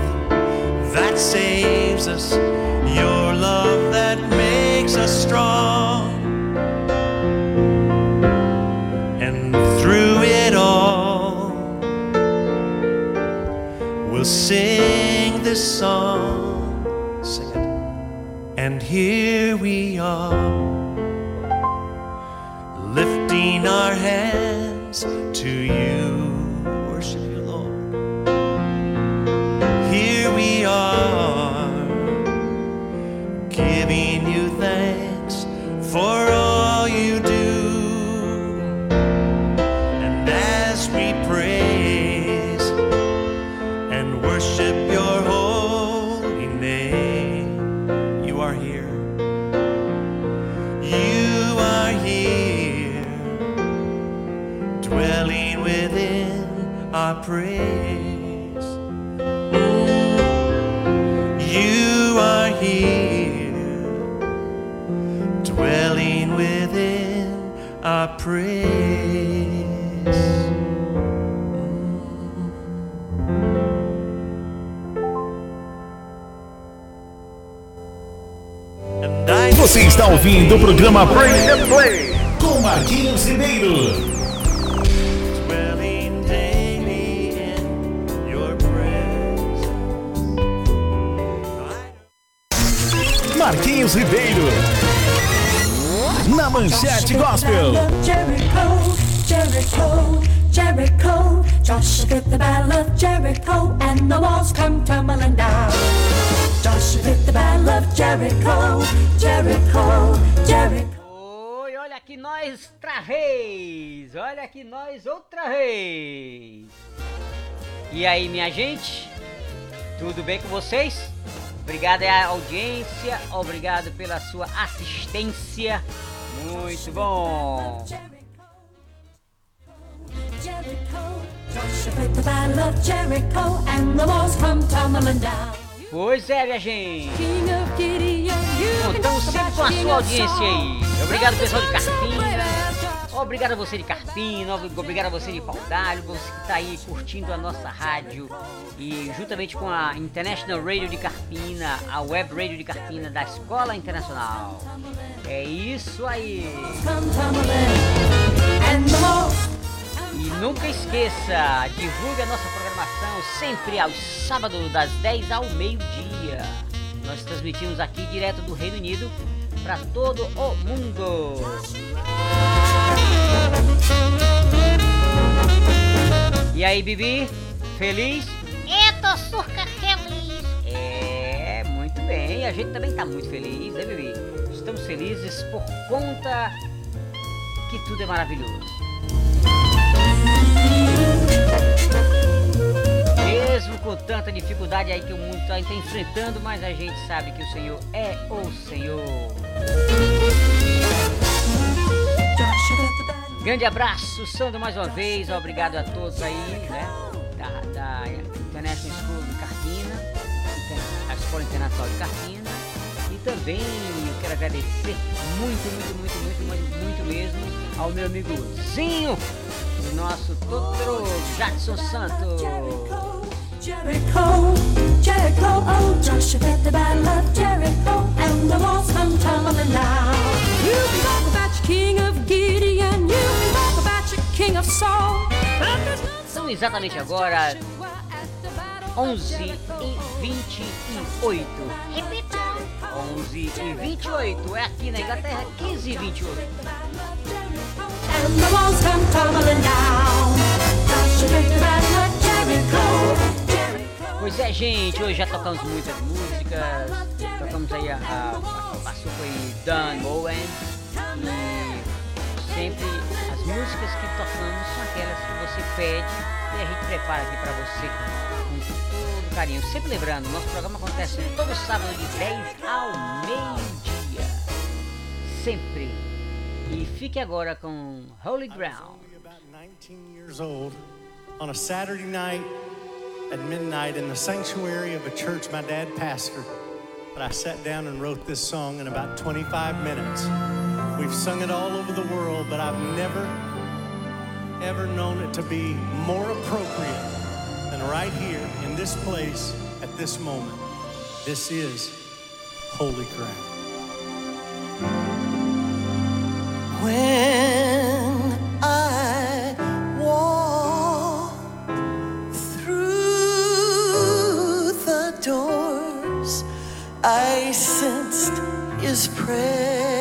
Speaker 8: that saves us, your love that makes us strong. this song. Sing it. And here we are. do
Speaker 7: programa Play and Play com Marquinhos Ribeiro. Marquinhos Ribeiro. Na manchete gospel.
Speaker 1: Jericho, Joshua did the battle of Jericho, and the walls come tumbling down. Fit the battle of Jericho, Jericho, Jericho.
Speaker 4: Oi, olha aqui nós outra vez! Olha aqui nós outra vez! E aí, minha gente? Tudo bem com vocês? Obrigado à audiência, obrigado pela sua assistência. Muito bom!
Speaker 1: Jericho, Joshua the battle of Jericho, and the walls come tumbling down.
Speaker 4: Pois é, minha gente! Contamos sempre com a sua audiência aí. Obrigado, pessoal de Carpina. Obrigado a você de Carpina, obrigado a você de Paudalho, você que está aí curtindo a nossa rádio. E juntamente com a International Radio de Carpina, a Web Radio de Carpina da Escola Internacional. É isso aí. E nunca esqueça, divulgue a nossa programação sempre aos sábados das 10 ao meio-dia. Nós transmitimos aqui direto do Reino Unido para todo o mundo. E aí, Bibi? Feliz?
Speaker 9: Eu tô surca feliz.
Speaker 4: É, muito bem. A gente também tá muito feliz, né, Bibi? Estamos felizes por conta que tudo é maravilhoso. Com tanta dificuldade aí que o mundo está enfrentando, mas a gente sabe que o Senhor é o Senhor. Grande abraço, Sandro, mais uma vez. Obrigado a todos aí, né? Da, da International School de Carpina, a Escola Internacional de Carpina. E também eu quero agradecer muito, muito, muito, muito, muito, mesmo ao meu amigo Zinho, o nosso Totoro Jackson Santos.
Speaker 1: Jericho, Jericho, oh, Joshua fit the battle of Jericho, and the walls come tumbling down.
Speaker 5: You can talk about your king of Gideon, you can talk about your king of Saul.
Speaker 4: São exatamente agora 11 e 28.
Speaker 9: Repita.
Speaker 4: 11 e 28. É aqui na Inglaterra, 15 e 28.
Speaker 1: And the walls come tumbling down. Joshua fit the battle of.
Speaker 4: Pois é, gente, hoje já tocamos muitas músicas. Tocamos aí a. a, passou foi Dan Bowen. E sempre as músicas que tocamos são aquelas que você pede e a gente prepara aqui pra você com todo carinho. Sempre lembrando, nosso programa acontece todo sábado de 10 ao meio-dia. Sempre. E fique agora com Holy Ground.
Speaker 18: On a Saturday night at midnight in the sanctuary of a church my dad pastored. But I sat down and wrote this song in about 25 minutes. We've sung it all over the world, but I've never, ever known it to be more appropriate than right here in this place at this moment. This is Holy Ground.
Speaker 19: When his prayer.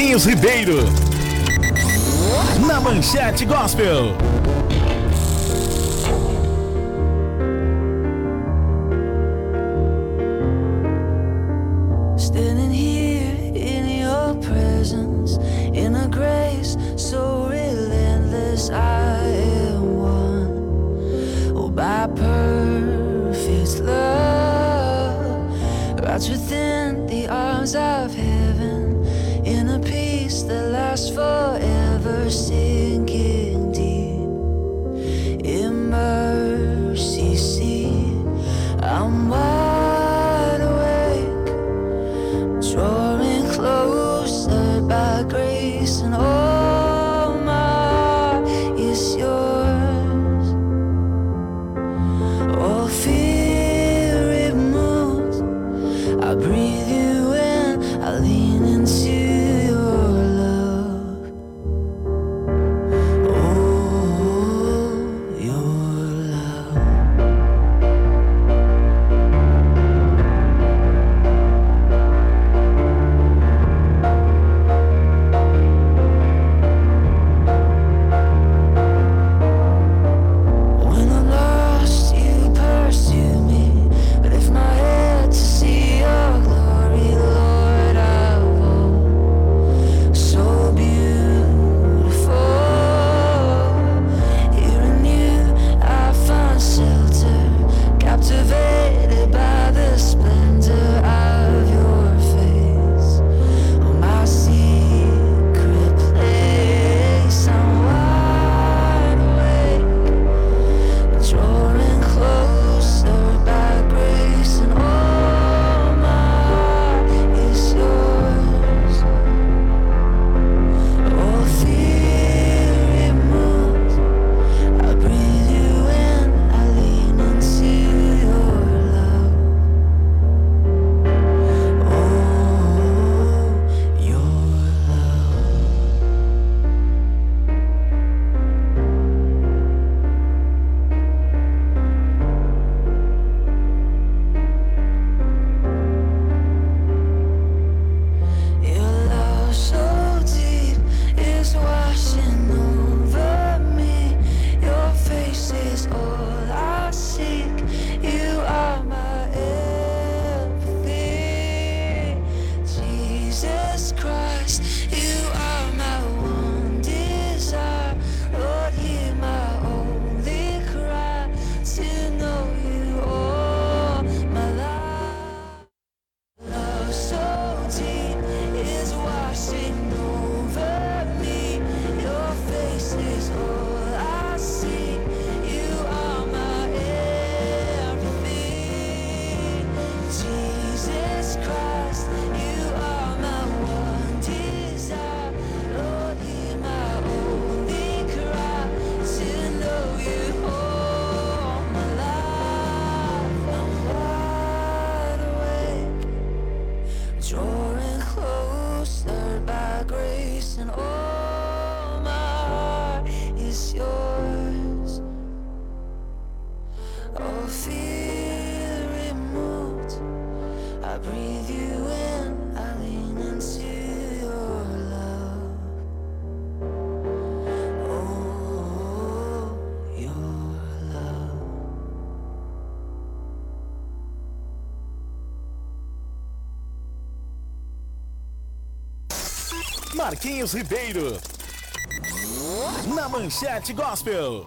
Speaker 6: Marquinhos Ribeiro. Na Manchete Gospel. Marquinhos Ribeiro. Na Manchete Gospel.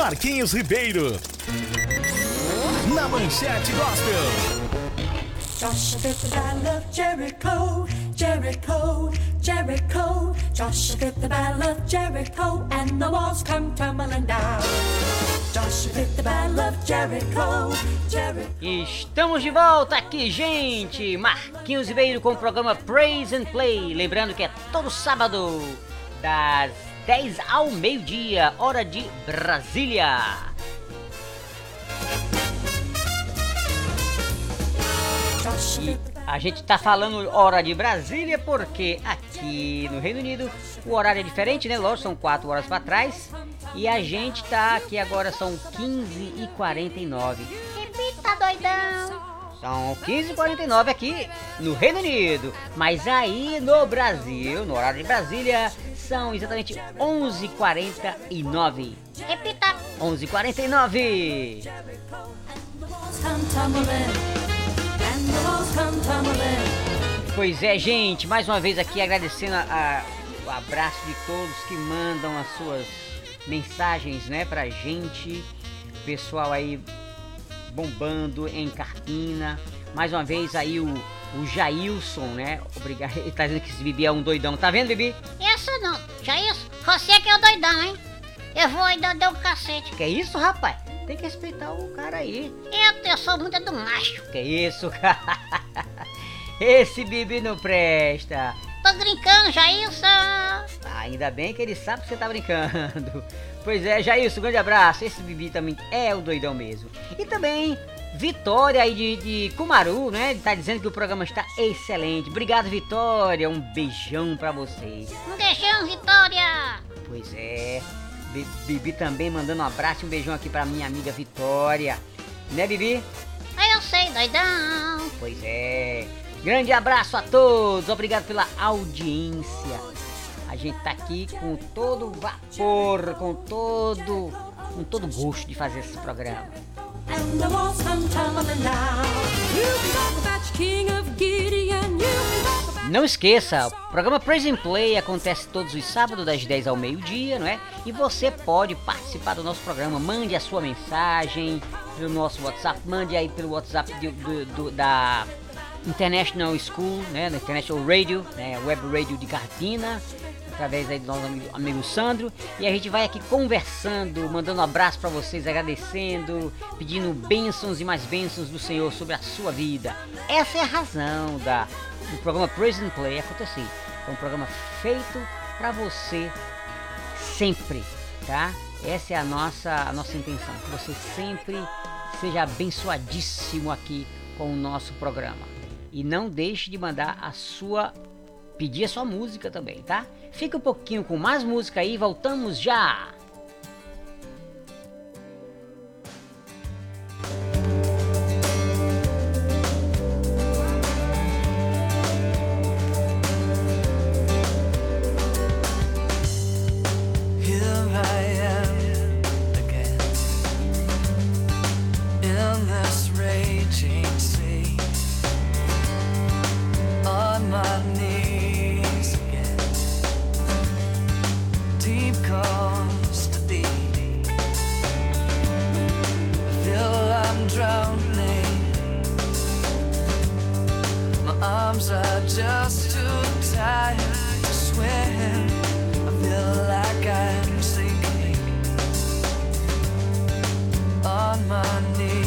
Speaker 3: Marquinhos Ribeiro. Na Manchete Gospel.
Speaker 1: Joshua fit the battle of Jericho, Jericho, Jericho. Joshua fit the battle of Jericho, and the walls come tumbling down. Joshua fit the battle of Jericho, Jericho.
Speaker 4: Estamos de volta aqui, gente! Marquinhos Ribeiro com o programa Praise and Play. Lembrando que é todo sábado, das 10 ao meio-dia, hora de Brasília. E a gente tá falando hora de Brasília porque aqui no Reino Unido o horário é diferente, né? Lógico, são 4 horas para trás. E a gente tá aqui agora, são 15 e 49
Speaker 20: Repita, doidão.
Speaker 4: São 15h49 aqui no Reino Unido. Mas aí no Brasil, no horário de Brasília, são exatamente 11h49.
Speaker 20: Repita.
Speaker 4: 11h49.
Speaker 1: Come tumbling, and the walls come tumbling.
Speaker 4: Pois é, gente, mais uma vez aqui agradecendo a- a- o abraço de todos que mandam as suas mensagens, né, pra gente. Pessoal aí bombando em Carpina. Mais uma vez aí o, o Jailson, né? Obrigado. Ele tá dizendo que esse Bibi é um doidão. Tá vendo, Bibi?
Speaker 20: Isso não. Já isso? Você que é o doidão, hein? Eu vou ainda dar um cacete.
Speaker 4: Que isso, rapaz? Tem que respeitar o cara aí.
Speaker 20: Eu, eu sou muito do macho.
Speaker 4: Que isso, cara? Esse Bibi não presta.
Speaker 20: Tô brincando, Jailson.
Speaker 4: Ah, ainda bem que ele sabe que você tá brincando. Pois é, Jailson, grande abraço. Esse Bibi também é o doidão mesmo. E também Vitória aí de, de Kumaru, né? Ele tá dizendo que o programa está excelente. Obrigado, Vitória. Um beijão pra vocês.
Speaker 20: Um beijão, Vitória.
Speaker 4: Pois é. Bi- Bibi também mandando um abraço e um beijão aqui pra minha amiga Vitória. Né, Bibi?
Speaker 20: Eu sei, doidão.
Speaker 4: Pois é. Grande abraço a todos. Obrigado pela audiência. A gente tá aqui com todo vapor, com todo, com todo gosto de fazer esse programa.
Speaker 1: And the walls come tumbling down.
Speaker 21: You can talk about your king of Gideon. You can talk about
Speaker 4: Não esqueça, o programa Praise and Play acontece todos os sábados das 10 ao meio-dia, não é? E você pode participar do nosso programa. Mande a sua mensagem pelo nosso WhatsApp, mande aí pelo WhatsApp do- do- do- da International School, né? Da International Radio, né? Web Radio de Cartina, através aí do nosso amigo, amigo Sandro. E a gente vai aqui conversando, mandando um abraço para vocês, agradecendo, pedindo bênçãos e mais bênçãos do Senhor sobre a sua vida. Essa é a razão da, do programa Praise and Play acontecer. É um programa feito para você sempre, tá? Essa é a nossa, a nossa intenção, que você sempre seja abençoadíssimo aqui com o nosso programa. E não deixe de mandar a sua pedir a sua música também, tá? Fica um pouquinho com mais música aí, voltamos já.
Speaker 6: Just too tired to swim. I feel like I'm sinking on my knees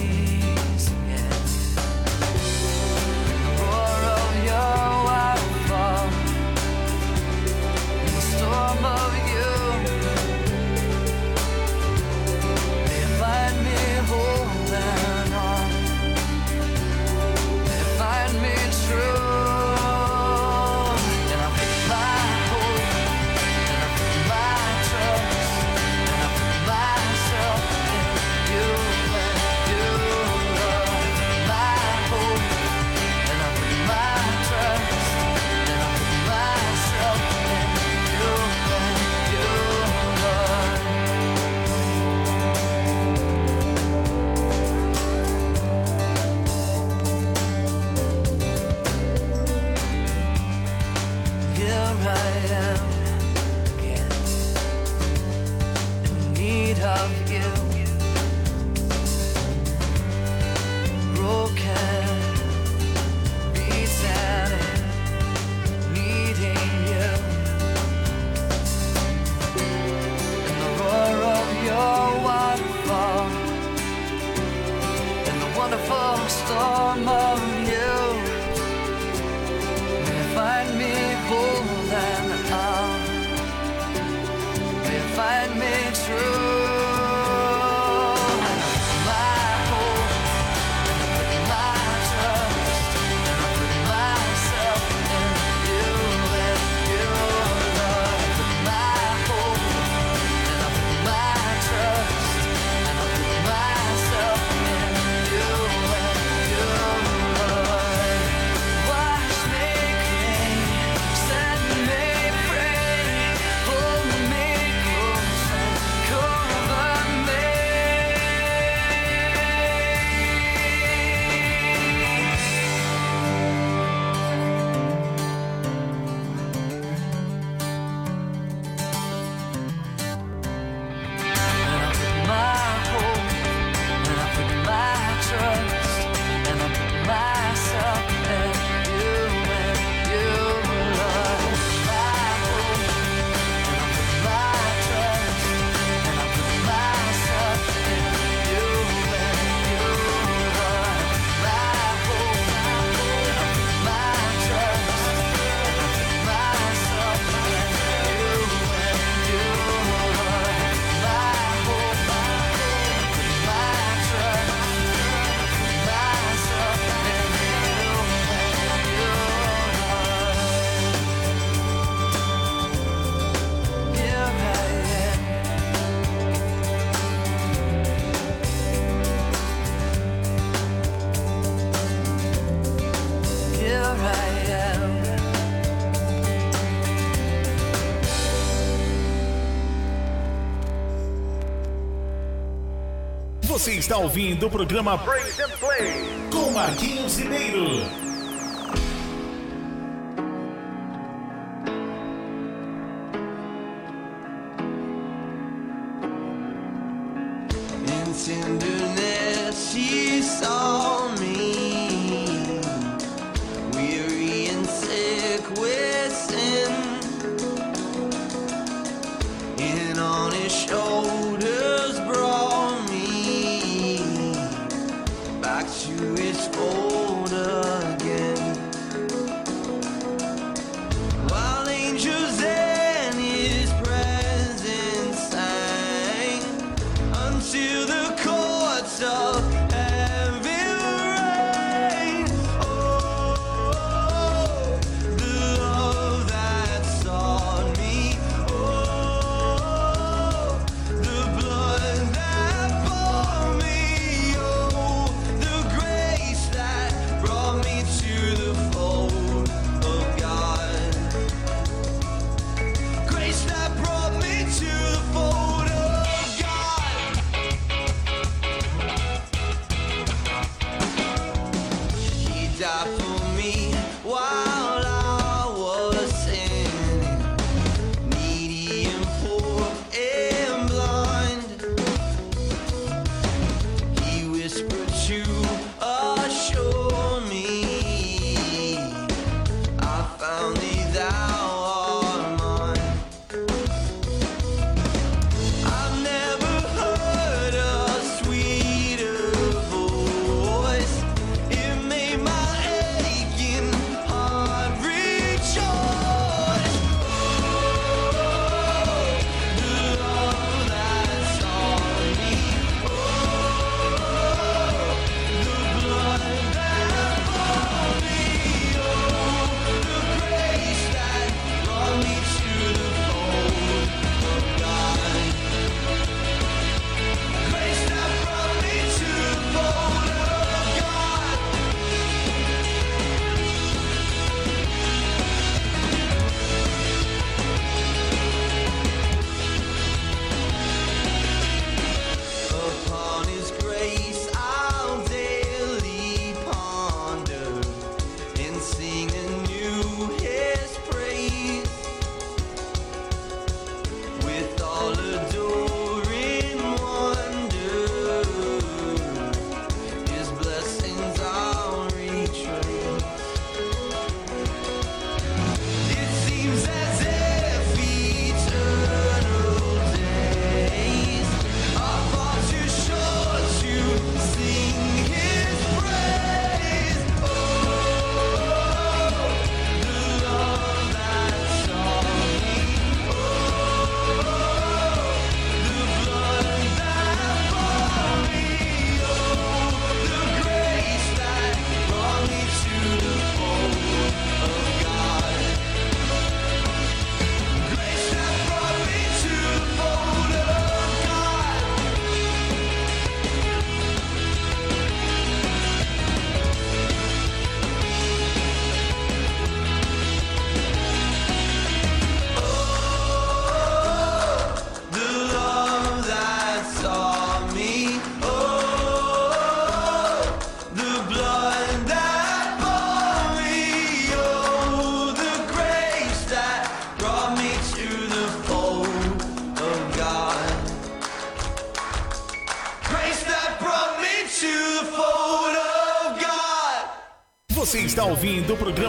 Speaker 8: está ouvindo o programa Brains and Play com Marquinhos Ribeiro.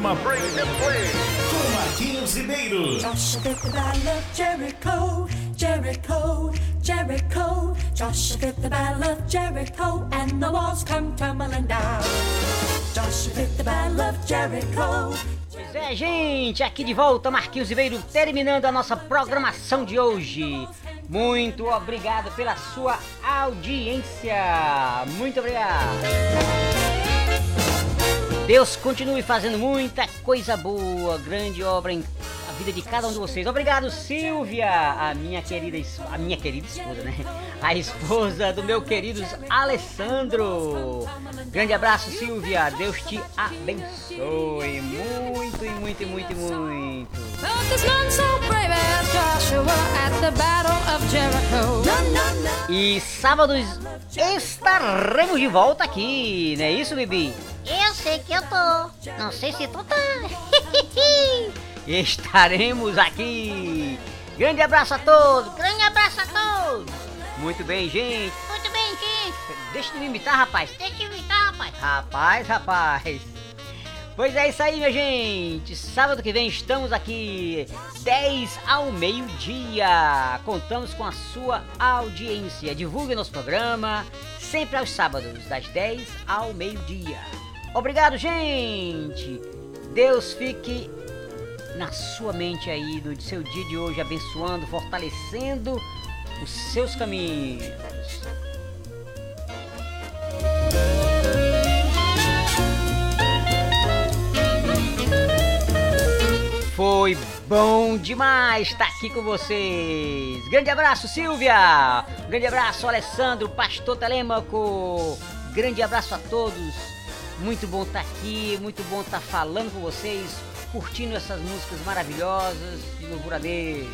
Speaker 8: programa Break the Play com Marquinhos Ribeiro.
Speaker 1: Joshua the Battle Jericho, Jericho, Joshua did the Battle of Jericho and the walls come tumbling down. Joshua did the Battle of Jericho.
Speaker 4: Pois é, gente, aqui de volta, Marquinhos Ribeiro, terminando a nossa programação de hoje. Muito obrigado pela sua audiência. Muito obrigado. Deus continue fazendo muita coisa boa, grande obra em a vida de cada um de vocês. Obrigado, Silvia, a minha querida, a minha querida esposa, né? A esposa do meu querido Alessandro. Grande abraço, Silvia. Deus te abençoe muito, muito, muito, muito. E sábados estaremos de volta aqui, não é isso, Bibi?
Speaker 9: Eu sei que eu tô. Não sei se tu tá.
Speaker 4: Estaremos aqui. Grande abraço a todos.
Speaker 9: Grande abraço a todos.
Speaker 4: Muito bem, gente.
Speaker 9: Muito bem, gente.
Speaker 4: Deixa de me imitar, rapaz.
Speaker 9: Deixa eu imitar, rapaz.
Speaker 4: Rapaz, rapaz. Pois é isso aí, minha gente. Sábado que vem estamos aqui, 10 ao meio-dia. Contamos com a sua audiência. Divulgue nosso programa, sempre aos sábados, das 10 ao meio-dia. Obrigado, gente. Deus fique na sua mente aí, no seu dia de hoje, abençoando, fortalecendo os seus caminhos. Foi bom demais estar aqui com vocês. Grande abraço, Silvia. Grande abraço, Alessandro, Pastor Telêmaco. Grande abraço a todos. Muito bom estar tá aqui, muito bom estar tá falando com vocês, curtindo essas músicas maravilhosas de louvuradeiros.